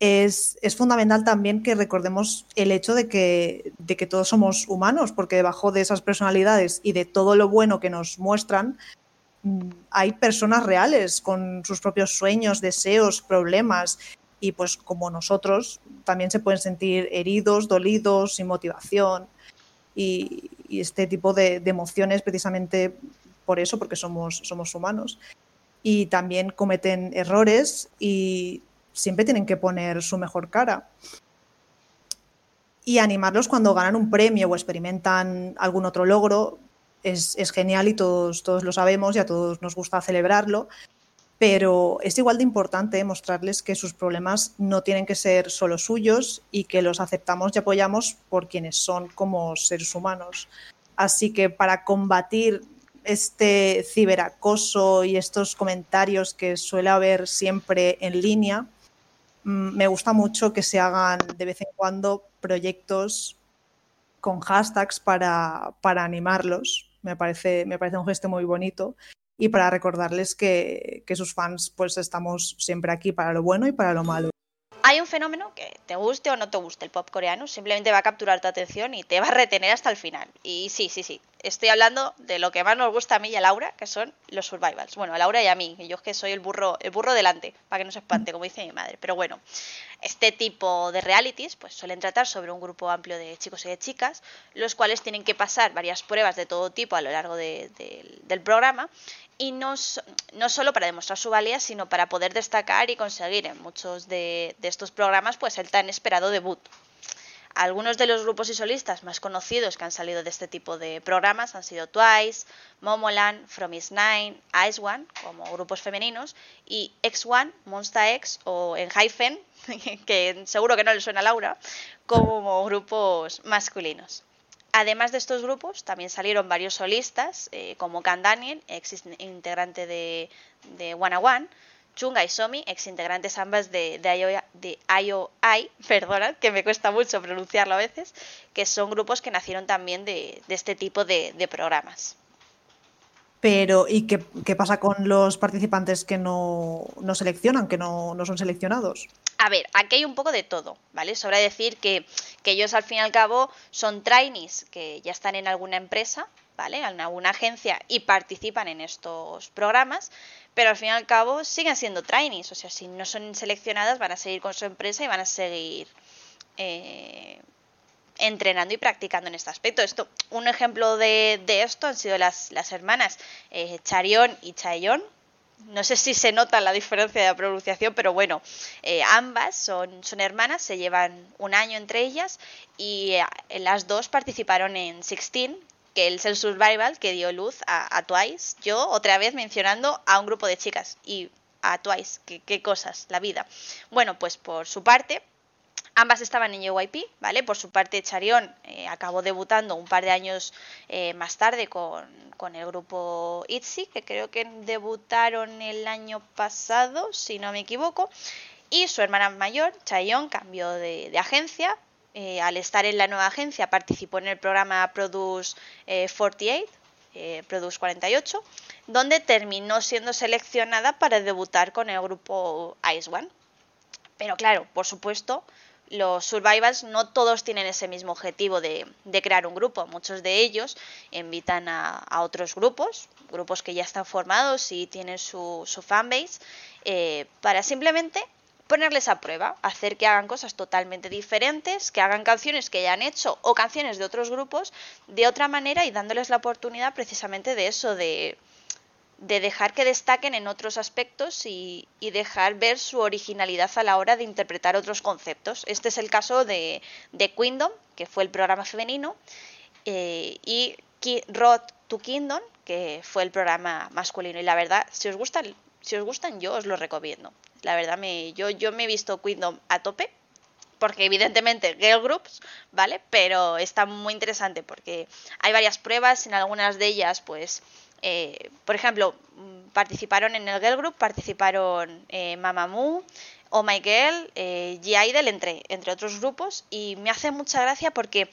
[SPEAKER 2] es, fundamental también que recordemos el hecho de que, de que todos somos humanos, porque debajo de esas personalidades y de todo lo bueno que nos muestran, mm, hay personas reales con sus propios sueños, deseos, problemas. Y pues como nosotros, también se pueden sentir heridos, dolidos, sin motivación y, este tipo de, emociones precisamente por eso, porque somos, somos humanos. Y también cometen errores y siempre tienen que poner su mejor cara. Y animarlos cuando ganan un premio o experimentan algún otro logro es, es genial y todos, todos lo sabemos y a todos nos gusta celebrarlo pero es igual de importante mostrarles que sus problemas no tienen que ser solo suyos y que los aceptamos y apoyamos por quienes son como seres humanos. Así que para combatir este ciberacoso y estos comentarios que suele haber siempre en línea, mm, me gusta mucho que se hagan de vez en cuando proyectos con hashtags para, para animarlos. Me parece, me parece un gesto muy bonito y para recordarles que, sus fans pues estamos siempre aquí para lo bueno y para lo malo.
[SPEAKER 1] hay un fenómeno que te guste o no te guste el pop coreano, simplemente va a capturar tu atención y te va a retener hasta el final. Y sí, sí, sí, estoy hablando de lo que más nos gusta a mí y a Laura, que son los survivals. Bueno, a Laura y a mí, yo es que soy el burro, el burro delante, para que no se espante, como dice mi madre. Pero bueno, este tipo de realities pues suelen tratar sobre un grupo amplio de chicos y de chicas, los cuales tienen que pasar varias pruebas de todo tipo a lo largo del programa y no, no, solo para demostrar su valía, sino para poder destacar y conseguir en muchos de, de estos programas pues el tan esperado debut. Algunos de los grupos y solistas más conocidos que han salido de este tipo de programas han sido Twice, Momoland, From Is Nine, Ice One, como grupos femeninos, y X One, Monster X o en Hyphen, que seguro que no le suena a Laura, como grupos masculinos. Además de estos grupos, también salieron varios solistas, eh, como Can Daniel, ex integrante de, de One One, Chunga y Somi, ex integrantes ambas de, de, IOI, perdona, que me cuesta mucho pronunciarlo a veces, que son grupos que nacieron también de, este tipo de, programas.
[SPEAKER 2] Pero, ¿y qué, pasa con los participantes que no, seleccionan, que no, son seleccionados?
[SPEAKER 1] A ver, aquí hay un poco de todo, ¿vale? Sobra decir que, que ellos al fin y al cabo son trainees que ya están en alguna empresa, ¿vale? En alguna agencia y participan en estos programas, pero al fin y al cabo siguen siendo trainees, o sea, si no son seleccionadas van a seguir con su empresa y van a seguir eh, entrenando y practicando en este aspecto. Esto, un ejemplo de, esto han sido las, las hermanas eh, Charion y Chaeyon. No sé si se nota la diferencia de la pronunciación, pero bueno, eh, ambas son, son hermanas, se llevan un año entre ellas y las dos participaron en Sixteen, que el Self Survival que dio luz a, Twice. Yo otra vez mencionando a un grupo de chicas y a Twice, qué cosas, la vida. Bueno, pues por su parte, Ambas estaban en JYP, ¿vale? Por su parte, Charion eh, acabó debutando un par de años eh, más tarde con, el grupo ITZY, que creo que debutaron el año pasado, si no me equivoco. Y su hermana mayor, Chaeyoung, cambió de agencia, eh, al estar en la nueva agencia participó en el programa Produce 48, eh, eh, Produce 48, donde terminó siendo seleccionada para debutar con el grupo Ice One. Pero claro, por supuesto, los survivals no todos tienen ese mismo objetivo de, crear un grupo. Muchos de ellos invitan a, otros grupos, grupos que ya están formados y tienen su, su fanbase, para simplemente ponerles a prueba, hacer que hagan cosas totalmente diferentes, que hagan canciones que ya han hecho o canciones de otros grupos de otra manera y dándoles la oportunidad precisamente de eso, de, dejar que destaquen en otros aspectos y, dejar ver su originalidad a la hora de interpretar otros conceptos. Este es el caso de, de Kingdom, que fue el programa femenino, eh, y Road to Kingdom, que fue el programa masculino. Y la verdad, si os gustan, si os gustan, yo os lo recomiendo. La verdad, me, yo, yo me he visto Kingdom a tope, porque evidentemente girl groups, ¿vale? Pero está muy interesante porque hay varias pruebas, en algunas de ellas, pues, eh, por ejemplo, mm, participaron en el girl group, participaron eh, Mamamoo, Oh My Girl, eh, G-Idol, entre, entre otros grupos, y me hace mucha gracia porque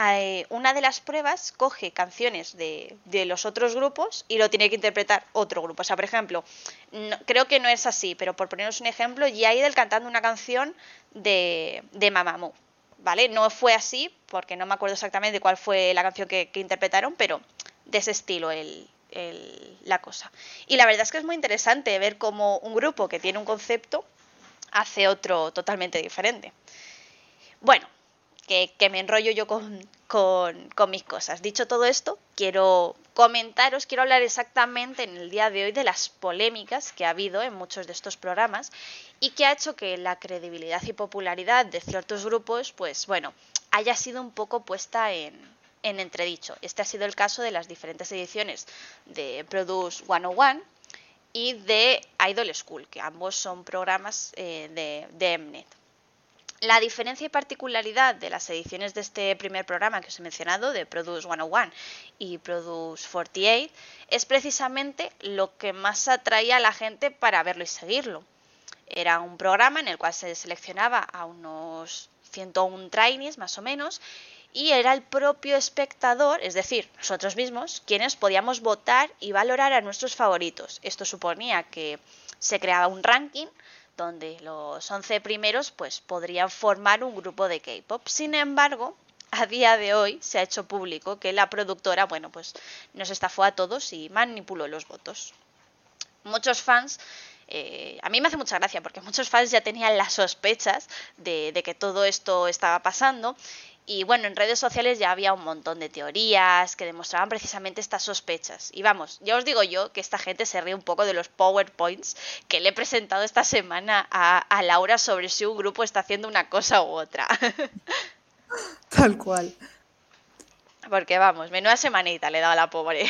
[SPEAKER 1] eh, una de las pruebas coge canciones de, los otros grupos y lo tiene que interpretar otro grupo. O sea, por ejemplo, creo que no es así, pero por poneros un ejemplo, G-Idol cantando una canción de, de Mamamoo. ¿Vale? No fue así, porque no me acuerdo exactamente cuál fue la canción que, interpretaron, pero de ese estilo el, la cosa. Y la verdad es que es muy interesante ver cómo un grupo que tiene un concepto hace otro totalmente diferente. Bueno, que, me enrollo yo con, con, mis cosas. Dicho todo esto, quiero comentaros, quiero hablar exactamente en el día de hoy de las polémicas que ha habido en muchos de estos programas y que ha hecho que la credibilidad y popularidad de ciertos grupos, pues bueno, haya sido un poco puesta en, en entredicho. Este ha sido el caso de las diferentes ediciones de Produce 101 y de Idol School, que ambos son programas eh, de, de Mnet. La diferencia y particularidad de las ediciones de este primer programa que os he mencionado, de Produce 101 y Produce 48, es precisamente lo que más atraía a la gente para verlo y seguirlo. Era un programa en el cual se seleccionaba a unos 101 trainees más o menos y era el propio espectador, es decir, nosotros mismos, quienes podíamos votar y valorar a nuestros favoritos. Esto suponía que se creaba un ranking donde los 11 primeros pues podrían formar un grupo de K-pop. Sin embargo, a día de hoy se ha hecho público que la productora, bueno, pues nos estafó a todos y manipuló los votos. Muchos fans eh, a mí me hace mucha gracia porque muchos fans ya tenían las sospechas de, de, que todo esto estaba pasando y bueno, en redes sociales ya había un montón de teorías que demostraban precisamente estas sospechas. Y vamos, ya os digo yo que esta gente se ríe un poco de los PowerPoints que le he presentado esta semana a, a Laura sobre si un grupo está haciendo una cosa u otra.
[SPEAKER 2] Tal cual.
[SPEAKER 1] Porque vamos, menuda semanita le he dado a la pobre.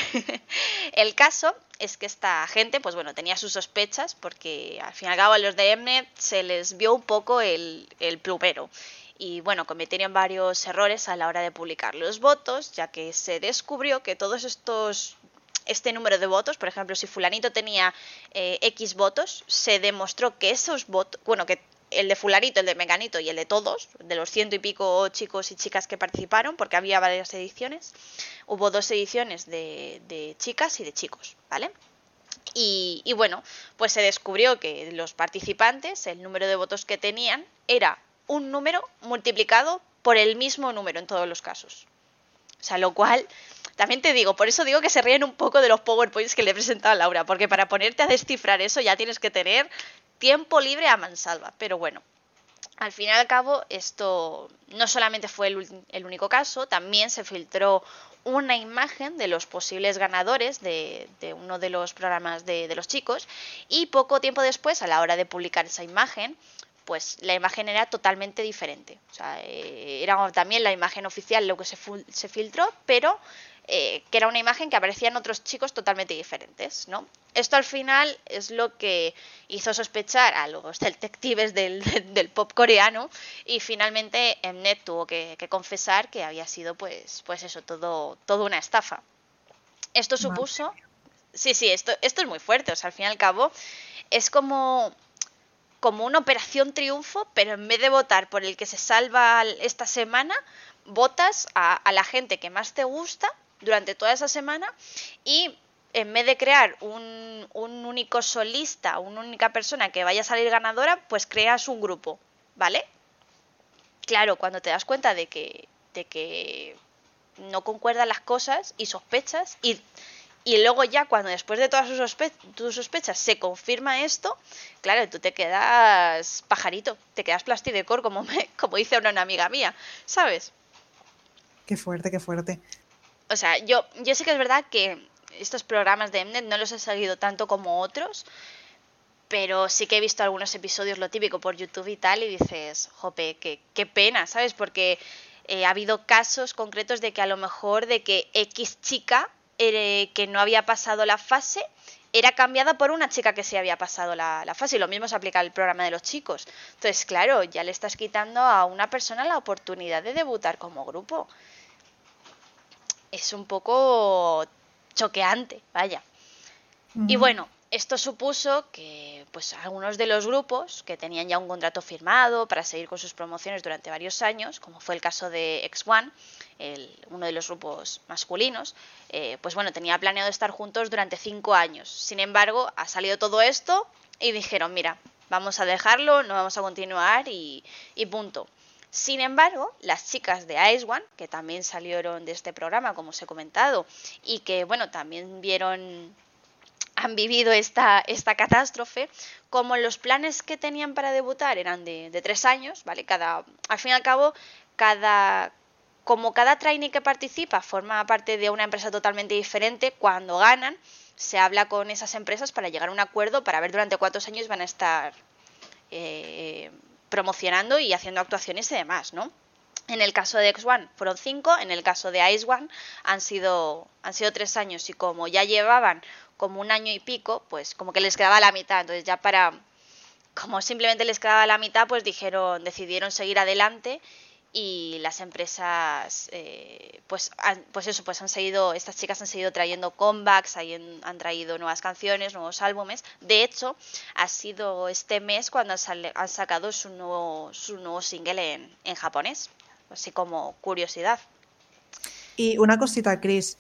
[SPEAKER 1] El caso es que esta gente, pues bueno, tenía sus sospechas porque al fin y al cabo a los de Mnet se les vio un poco el, el plumero y bueno, cometieron varios errores a la hora de publicar los votos, ya que se descubrió que todos estos este número de votos, por ejemplo, si fulanito tenía eh, X votos, se demostró que esos votos, bueno, que el de fulanito, el de meganito y el de todos, de los ciento y pico chicos y chicas que participaron, porque había varias ediciones, hubo dos ediciones de, de chicas y de chicos, ¿vale? Y, y, bueno, pues se descubrió que los participantes, el número de votos que tenían era un número multiplicado por el mismo número en todos los casos. O sea, lo cual, también te digo, por eso digo que se ríen un poco de los PowerPoints que le he presentado a Laura, porque para ponerte a descifrar eso ya tienes que tener tiempo libre a mansalva. Pero bueno, al fin y al cabo, esto no solamente fue el, el único caso, también se filtró una imagen de los posibles ganadores de, de uno de los programas de, de los chicos y poco tiempo después, a la hora de publicar esa imagen, pues la imagen era totalmente diferente. O sea, eh, era también la imagen oficial lo que se, se filtró, pero eh, que era una imagen que aparecían otros chicos totalmente diferentes, ¿no? Esto al final es lo que hizo sospechar a los detectives del, del pop coreano y finalmente Mnet tuvo que, que, confesar que había sido pues, pues eso, todo, todo una estafa. Esto supuso... Sí, sí, esto, esto es muy fuerte, o sea, al fin y al cabo es como como una operación triunfo, pero en vez de votar por el que se salva esta semana, votas a, la gente que más te gusta durante toda esa semana y en vez de crear un, un único solista, una única persona que vaya a salir ganadora, pues creas un grupo, ¿vale? Claro, cuando te das cuenta de que, de que no concuerdan las cosas y sospechas y y luego ya cuando después de todas tus, sospe tus sospechas se confirma esto, claro, tú te quedas pajarito, te quedas plastidecor, como, me, como dice una, una amiga mía, ¿sabes?
[SPEAKER 2] Qué fuerte, qué fuerte.
[SPEAKER 1] O sea, yo, yo sé que es verdad que estos programas de Mnet no los he seguido tanto como otros, pero sí que he visto algunos episodios, lo típico, por YouTube y tal, y dices, jope, qué, qué pena, ¿sabes? Porque eh, ha habido casos concretos de que a lo mejor de que X chica eh, que no había pasado la fase era cambiada por una chica que sí había pasado la, la, fase. Y lo mismo se aplica al programa de los chicos. Entonces, claro, ya le estás quitando a una persona la oportunidad de debutar como grupo. Es un poco choqueante, vaya. Y bueno, esto supuso que pues algunos de los grupos que tenían ya un contrato firmado para seguir con sus promociones durante varios años, como fue el caso de X1, el, uno de los grupos masculinos, eh, pues bueno, tenía planeado estar juntos durante cinco años. Sin embargo, ha salido todo esto y dijeron, mira, vamos a dejarlo, no vamos a continuar y, y punto. Sin embargo, las chicas de Ice One, que también salieron de este programa, como os he comentado, y que bueno, también vieron han vivido esta, esta catástrofe, como los planes que tenían para debutar eran de, de, tres años, ¿vale? Cada, al fin y al cabo, cada, como cada trainee que participa forma parte de una empresa totalmente diferente, cuando ganan, se habla con esas empresas para llegar a un acuerdo para ver durante cuántos años van a estar eh, promocionando y haciendo actuaciones y demás, ¿no? En el caso de X1 fueron cinco, en el caso de Ice One han sido, han sido tres años y como ya llevaban como un año y pico, pues como que les quedaba la mitad. Entonces ya para, como simplemente les quedaba la mitad, pues dijeron, decidieron seguir adelante y las empresas, eh, pues, han, pues eso, pues han seguido, estas chicas han seguido trayendo comebacks, han, traído nuevas canciones, nuevos álbumes. De hecho, ha sido este mes cuando han, han sacado su nuevo, su nuevo single en, en japonés, así como curiosidad.
[SPEAKER 2] Y una cosita, Chris,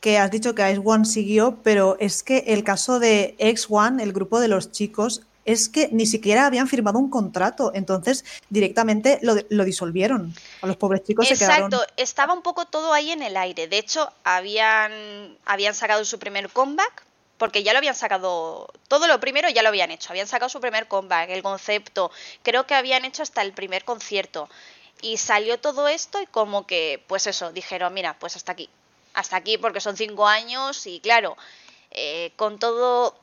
[SPEAKER 2] que has dicho que Ice One siguió, pero es que el caso de X One, el grupo de los chicos, es que ni siquiera habían firmado un contrato, entonces directamente lo, lo disolvieron. A los pobres chicos
[SPEAKER 1] Exacto,
[SPEAKER 2] se quedaron.
[SPEAKER 1] estaba un poco todo ahí en el aire. De hecho, habían, habían sacado su primer comeback, porque ya lo habían sacado, todo lo primero ya lo habían hecho, habían sacado su primer comeback, el concepto, creo que habían hecho hasta el primer concierto. Y salió todo esto y como que, pues eso, dijeron, mira, pues hasta aquí, hasta aquí porque son cinco años y claro, eh, con todo,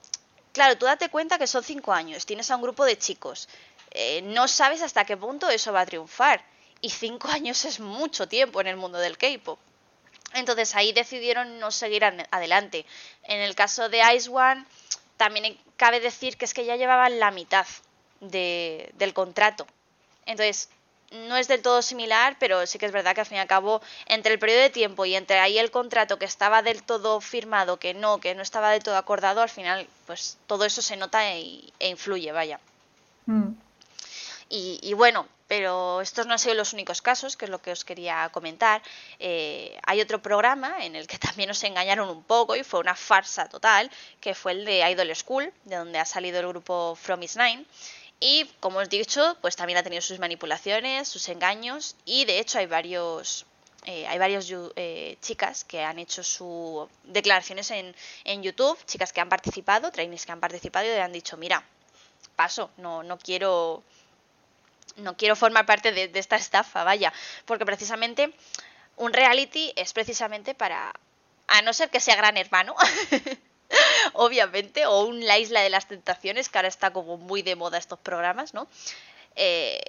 [SPEAKER 1] claro, tú date cuenta que son cinco años, tienes a un grupo de chicos, eh, no sabes hasta qué punto eso va a triunfar y cinco años es mucho tiempo en el mundo del K-pop. Entonces ahí decidieron no seguir adelante. En el caso de Ice One, también cabe decir que es que ya llevaban la mitad de, del contrato. Entonces, no es del todo similar, pero sí que es verdad que al fin y al cabo, entre el periodo de tiempo y entre ahí el contrato que estaba del todo firmado, que no, que no estaba del todo acordado, al final, pues todo eso se nota e, influye, vaya. Mm. Y, bueno, pero estos no han sido los únicos casos, que es lo que os quería comentar. Eh, hay otro programa en el que también nos engañaron un poco y fue una farsa total, que fue el de Idol School, de donde ha salido el grupo From Is Nine. Y como os he dicho, pues también ha tenido sus manipulaciones, sus engaños y de hecho hay varios eh, hay varias eh, chicas que han hecho sus declaraciones en, en, YouTube, chicas que han participado, trainees que han participado y han dicho, mira, paso, no, no quiero no quiero formar parte de, de esta estafa, vaya, porque precisamente un reality es precisamente para, a no ser que sea gran hermano, obviamente, o un La Isla de las Tentaciones, que ahora está como muy de moda estos programas, ¿no? Eh,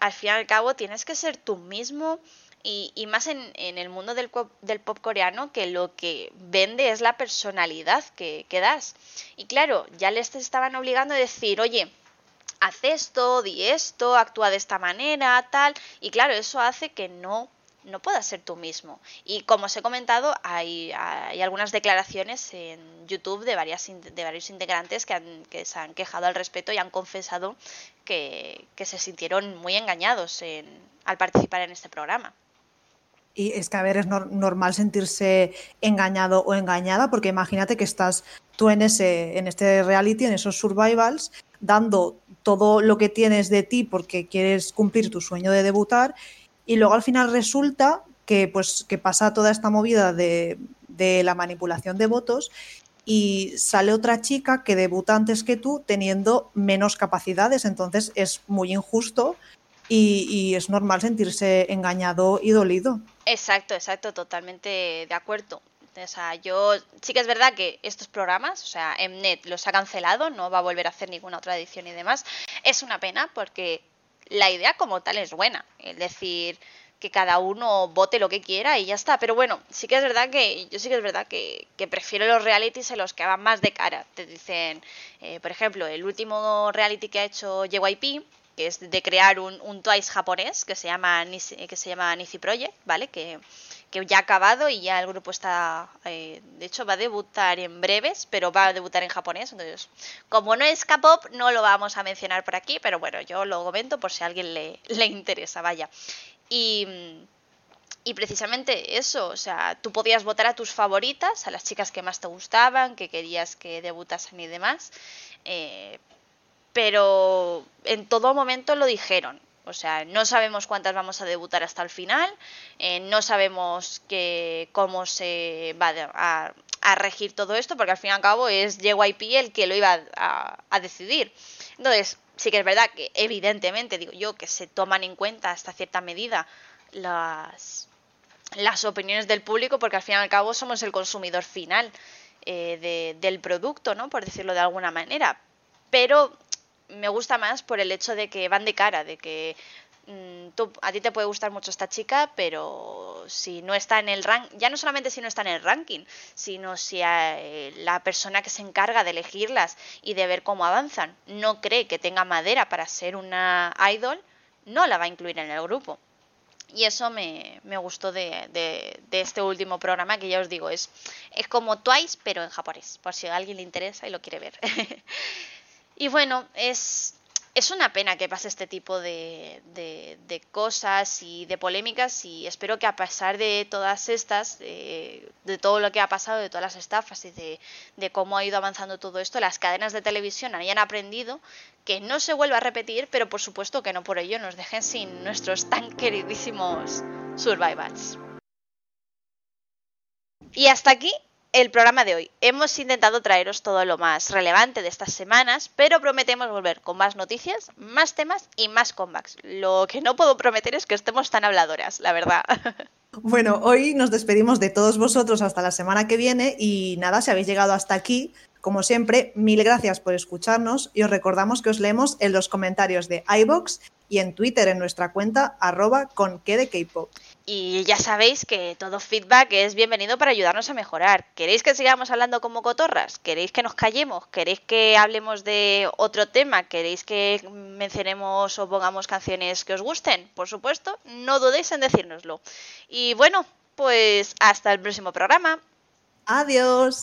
[SPEAKER 1] al fin y al cabo tienes que ser tú mismo y, más en, en, el mundo del, del, pop coreano que lo que vende es la personalidad que, que das. Y claro, ya les estaban obligando a decir, oye, haz esto, di esto, actúa de esta manera, tal. Y claro, eso hace que no no puedas ser tú mismo. Y como os he comentado, hay, hay algunas declaraciones en YouTube de, varias, de varios integrantes que, han, que se han quejado al respecto y han confesado que, que se sintieron muy engañados en, al participar en este programa.
[SPEAKER 2] Y es que, a ver, es normal sentirse engañado o engañada, porque imagínate que estás tú en, ese, en este reality, en esos survivals, dando todo lo que tienes de ti porque quieres cumplir tu sueño de debutar y luego al final resulta que, pues, que pasa toda esta movida de, la manipulación de votos y sale otra chica que debuta antes que tú teniendo menos capacidades. Entonces es muy injusto y, es normal sentirse engañado y dolido.
[SPEAKER 1] Exacto, exacto, totalmente de acuerdo. O sea, yo sí que es verdad que estos programas, o sea, Mnet los ha cancelado, no va a volver a hacer ninguna otra edición y demás. Es una pena porque la idea como tal es buena. Es decir, que cada uno vote lo que quiera y ya está. Pero bueno, sí que es verdad que yo sí que es verdad que, prefiero los realities en los que van más de cara. Te dicen, eh, por ejemplo, el último reality que ha hecho JYP, que es de crear un, un Twice japonés que se llama que se llama Nisi Project, ¿vale? Que que ya ha acabado y ya el grupo está, eh, de hecho va a debutar en breves, pero va a debutar en japonés, entonces como no es K-pop no lo vamos a mencionar por aquí, pero bueno, yo lo comento por si a alguien le, le interesa, vaya. Y, y precisamente eso, o sea, tú podías votar a tus favoritas, a las chicas que más te gustaban, que querías que debutasen y demás, eh, pero en todo momento lo dijeron. O sea, no sabemos cuántas vamos a debutar hasta el final, eh, no sabemos que, cómo se va a, regir todo esto, porque al fin y al cabo es JYP el que lo iba a, decidir. Entonces, sí que es verdad que evidentemente, digo yo, que se toman en cuenta hasta cierta medida las, las opiniones del público, porque al fin y al cabo somos el consumidor final eh, del producto, ¿no? Por decirlo de alguna manera. Pero me gusta más por el hecho de que van de cara, de que mm, tú, a ti te puede gustar mucho esta chica, pero si no está en el rank, ya no solamente si no está en el ranking, sino si eh, la persona que se encarga de elegirlas y de ver cómo avanzan no cree que tenga madera para ser una idol, no la va a incluir en el grupo. Y eso me, me gustó de, de, de, este último programa, que ya os digo, es, es como Twice, pero en japonés, por si a alguien le interesa y lo quiere ver. Y bueno, es, es una pena que pase este tipo de, de, cosas y de polémicas y espero que a pesar de todas estas, de todo lo que ha pasado, de todas las estafas y de, de, cómo ha ido avanzando todo esto, las cadenas de televisión hayan aprendido que no se vuelva a repetir, pero por supuesto que no por ello nos dejen sin nuestros tan queridísimos survivals. Y hasta aquí el programa de hoy. Hemos intentado traeros todo lo más relevante de estas semanas, pero prometemos volver con más noticias, más temas y más comebacks. Lo que no puedo prometer es que estemos tan habladoras, la verdad.
[SPEAKER 2] Bueno, hoy nos despedimos de todos vosotros hasta la semana que viene y nada, si habéis llegado hasta aquí, como siempre, mil gracias por escucharnos y os recordamos que os leemos en los comentarios de iBox y en Twitter en nuestra cuenta arroba con que de K-pop.
[SPEAKER 1] Y ya sabéis que todo feedback es bienvenido para ayudarnos a mejorar. ¿Queréis que sigamos hablando como cotorras? ¿Queréis que nos callemos? ¿Queréis que hablemos de otro tema? ¿Queréis que mencionemos o pongamos canciones que os gusten? Por supuesto, no dudéis en decírnoslo. Y bueno, pues hasta el próximo programa.
[SPEAKER 2] Adiós.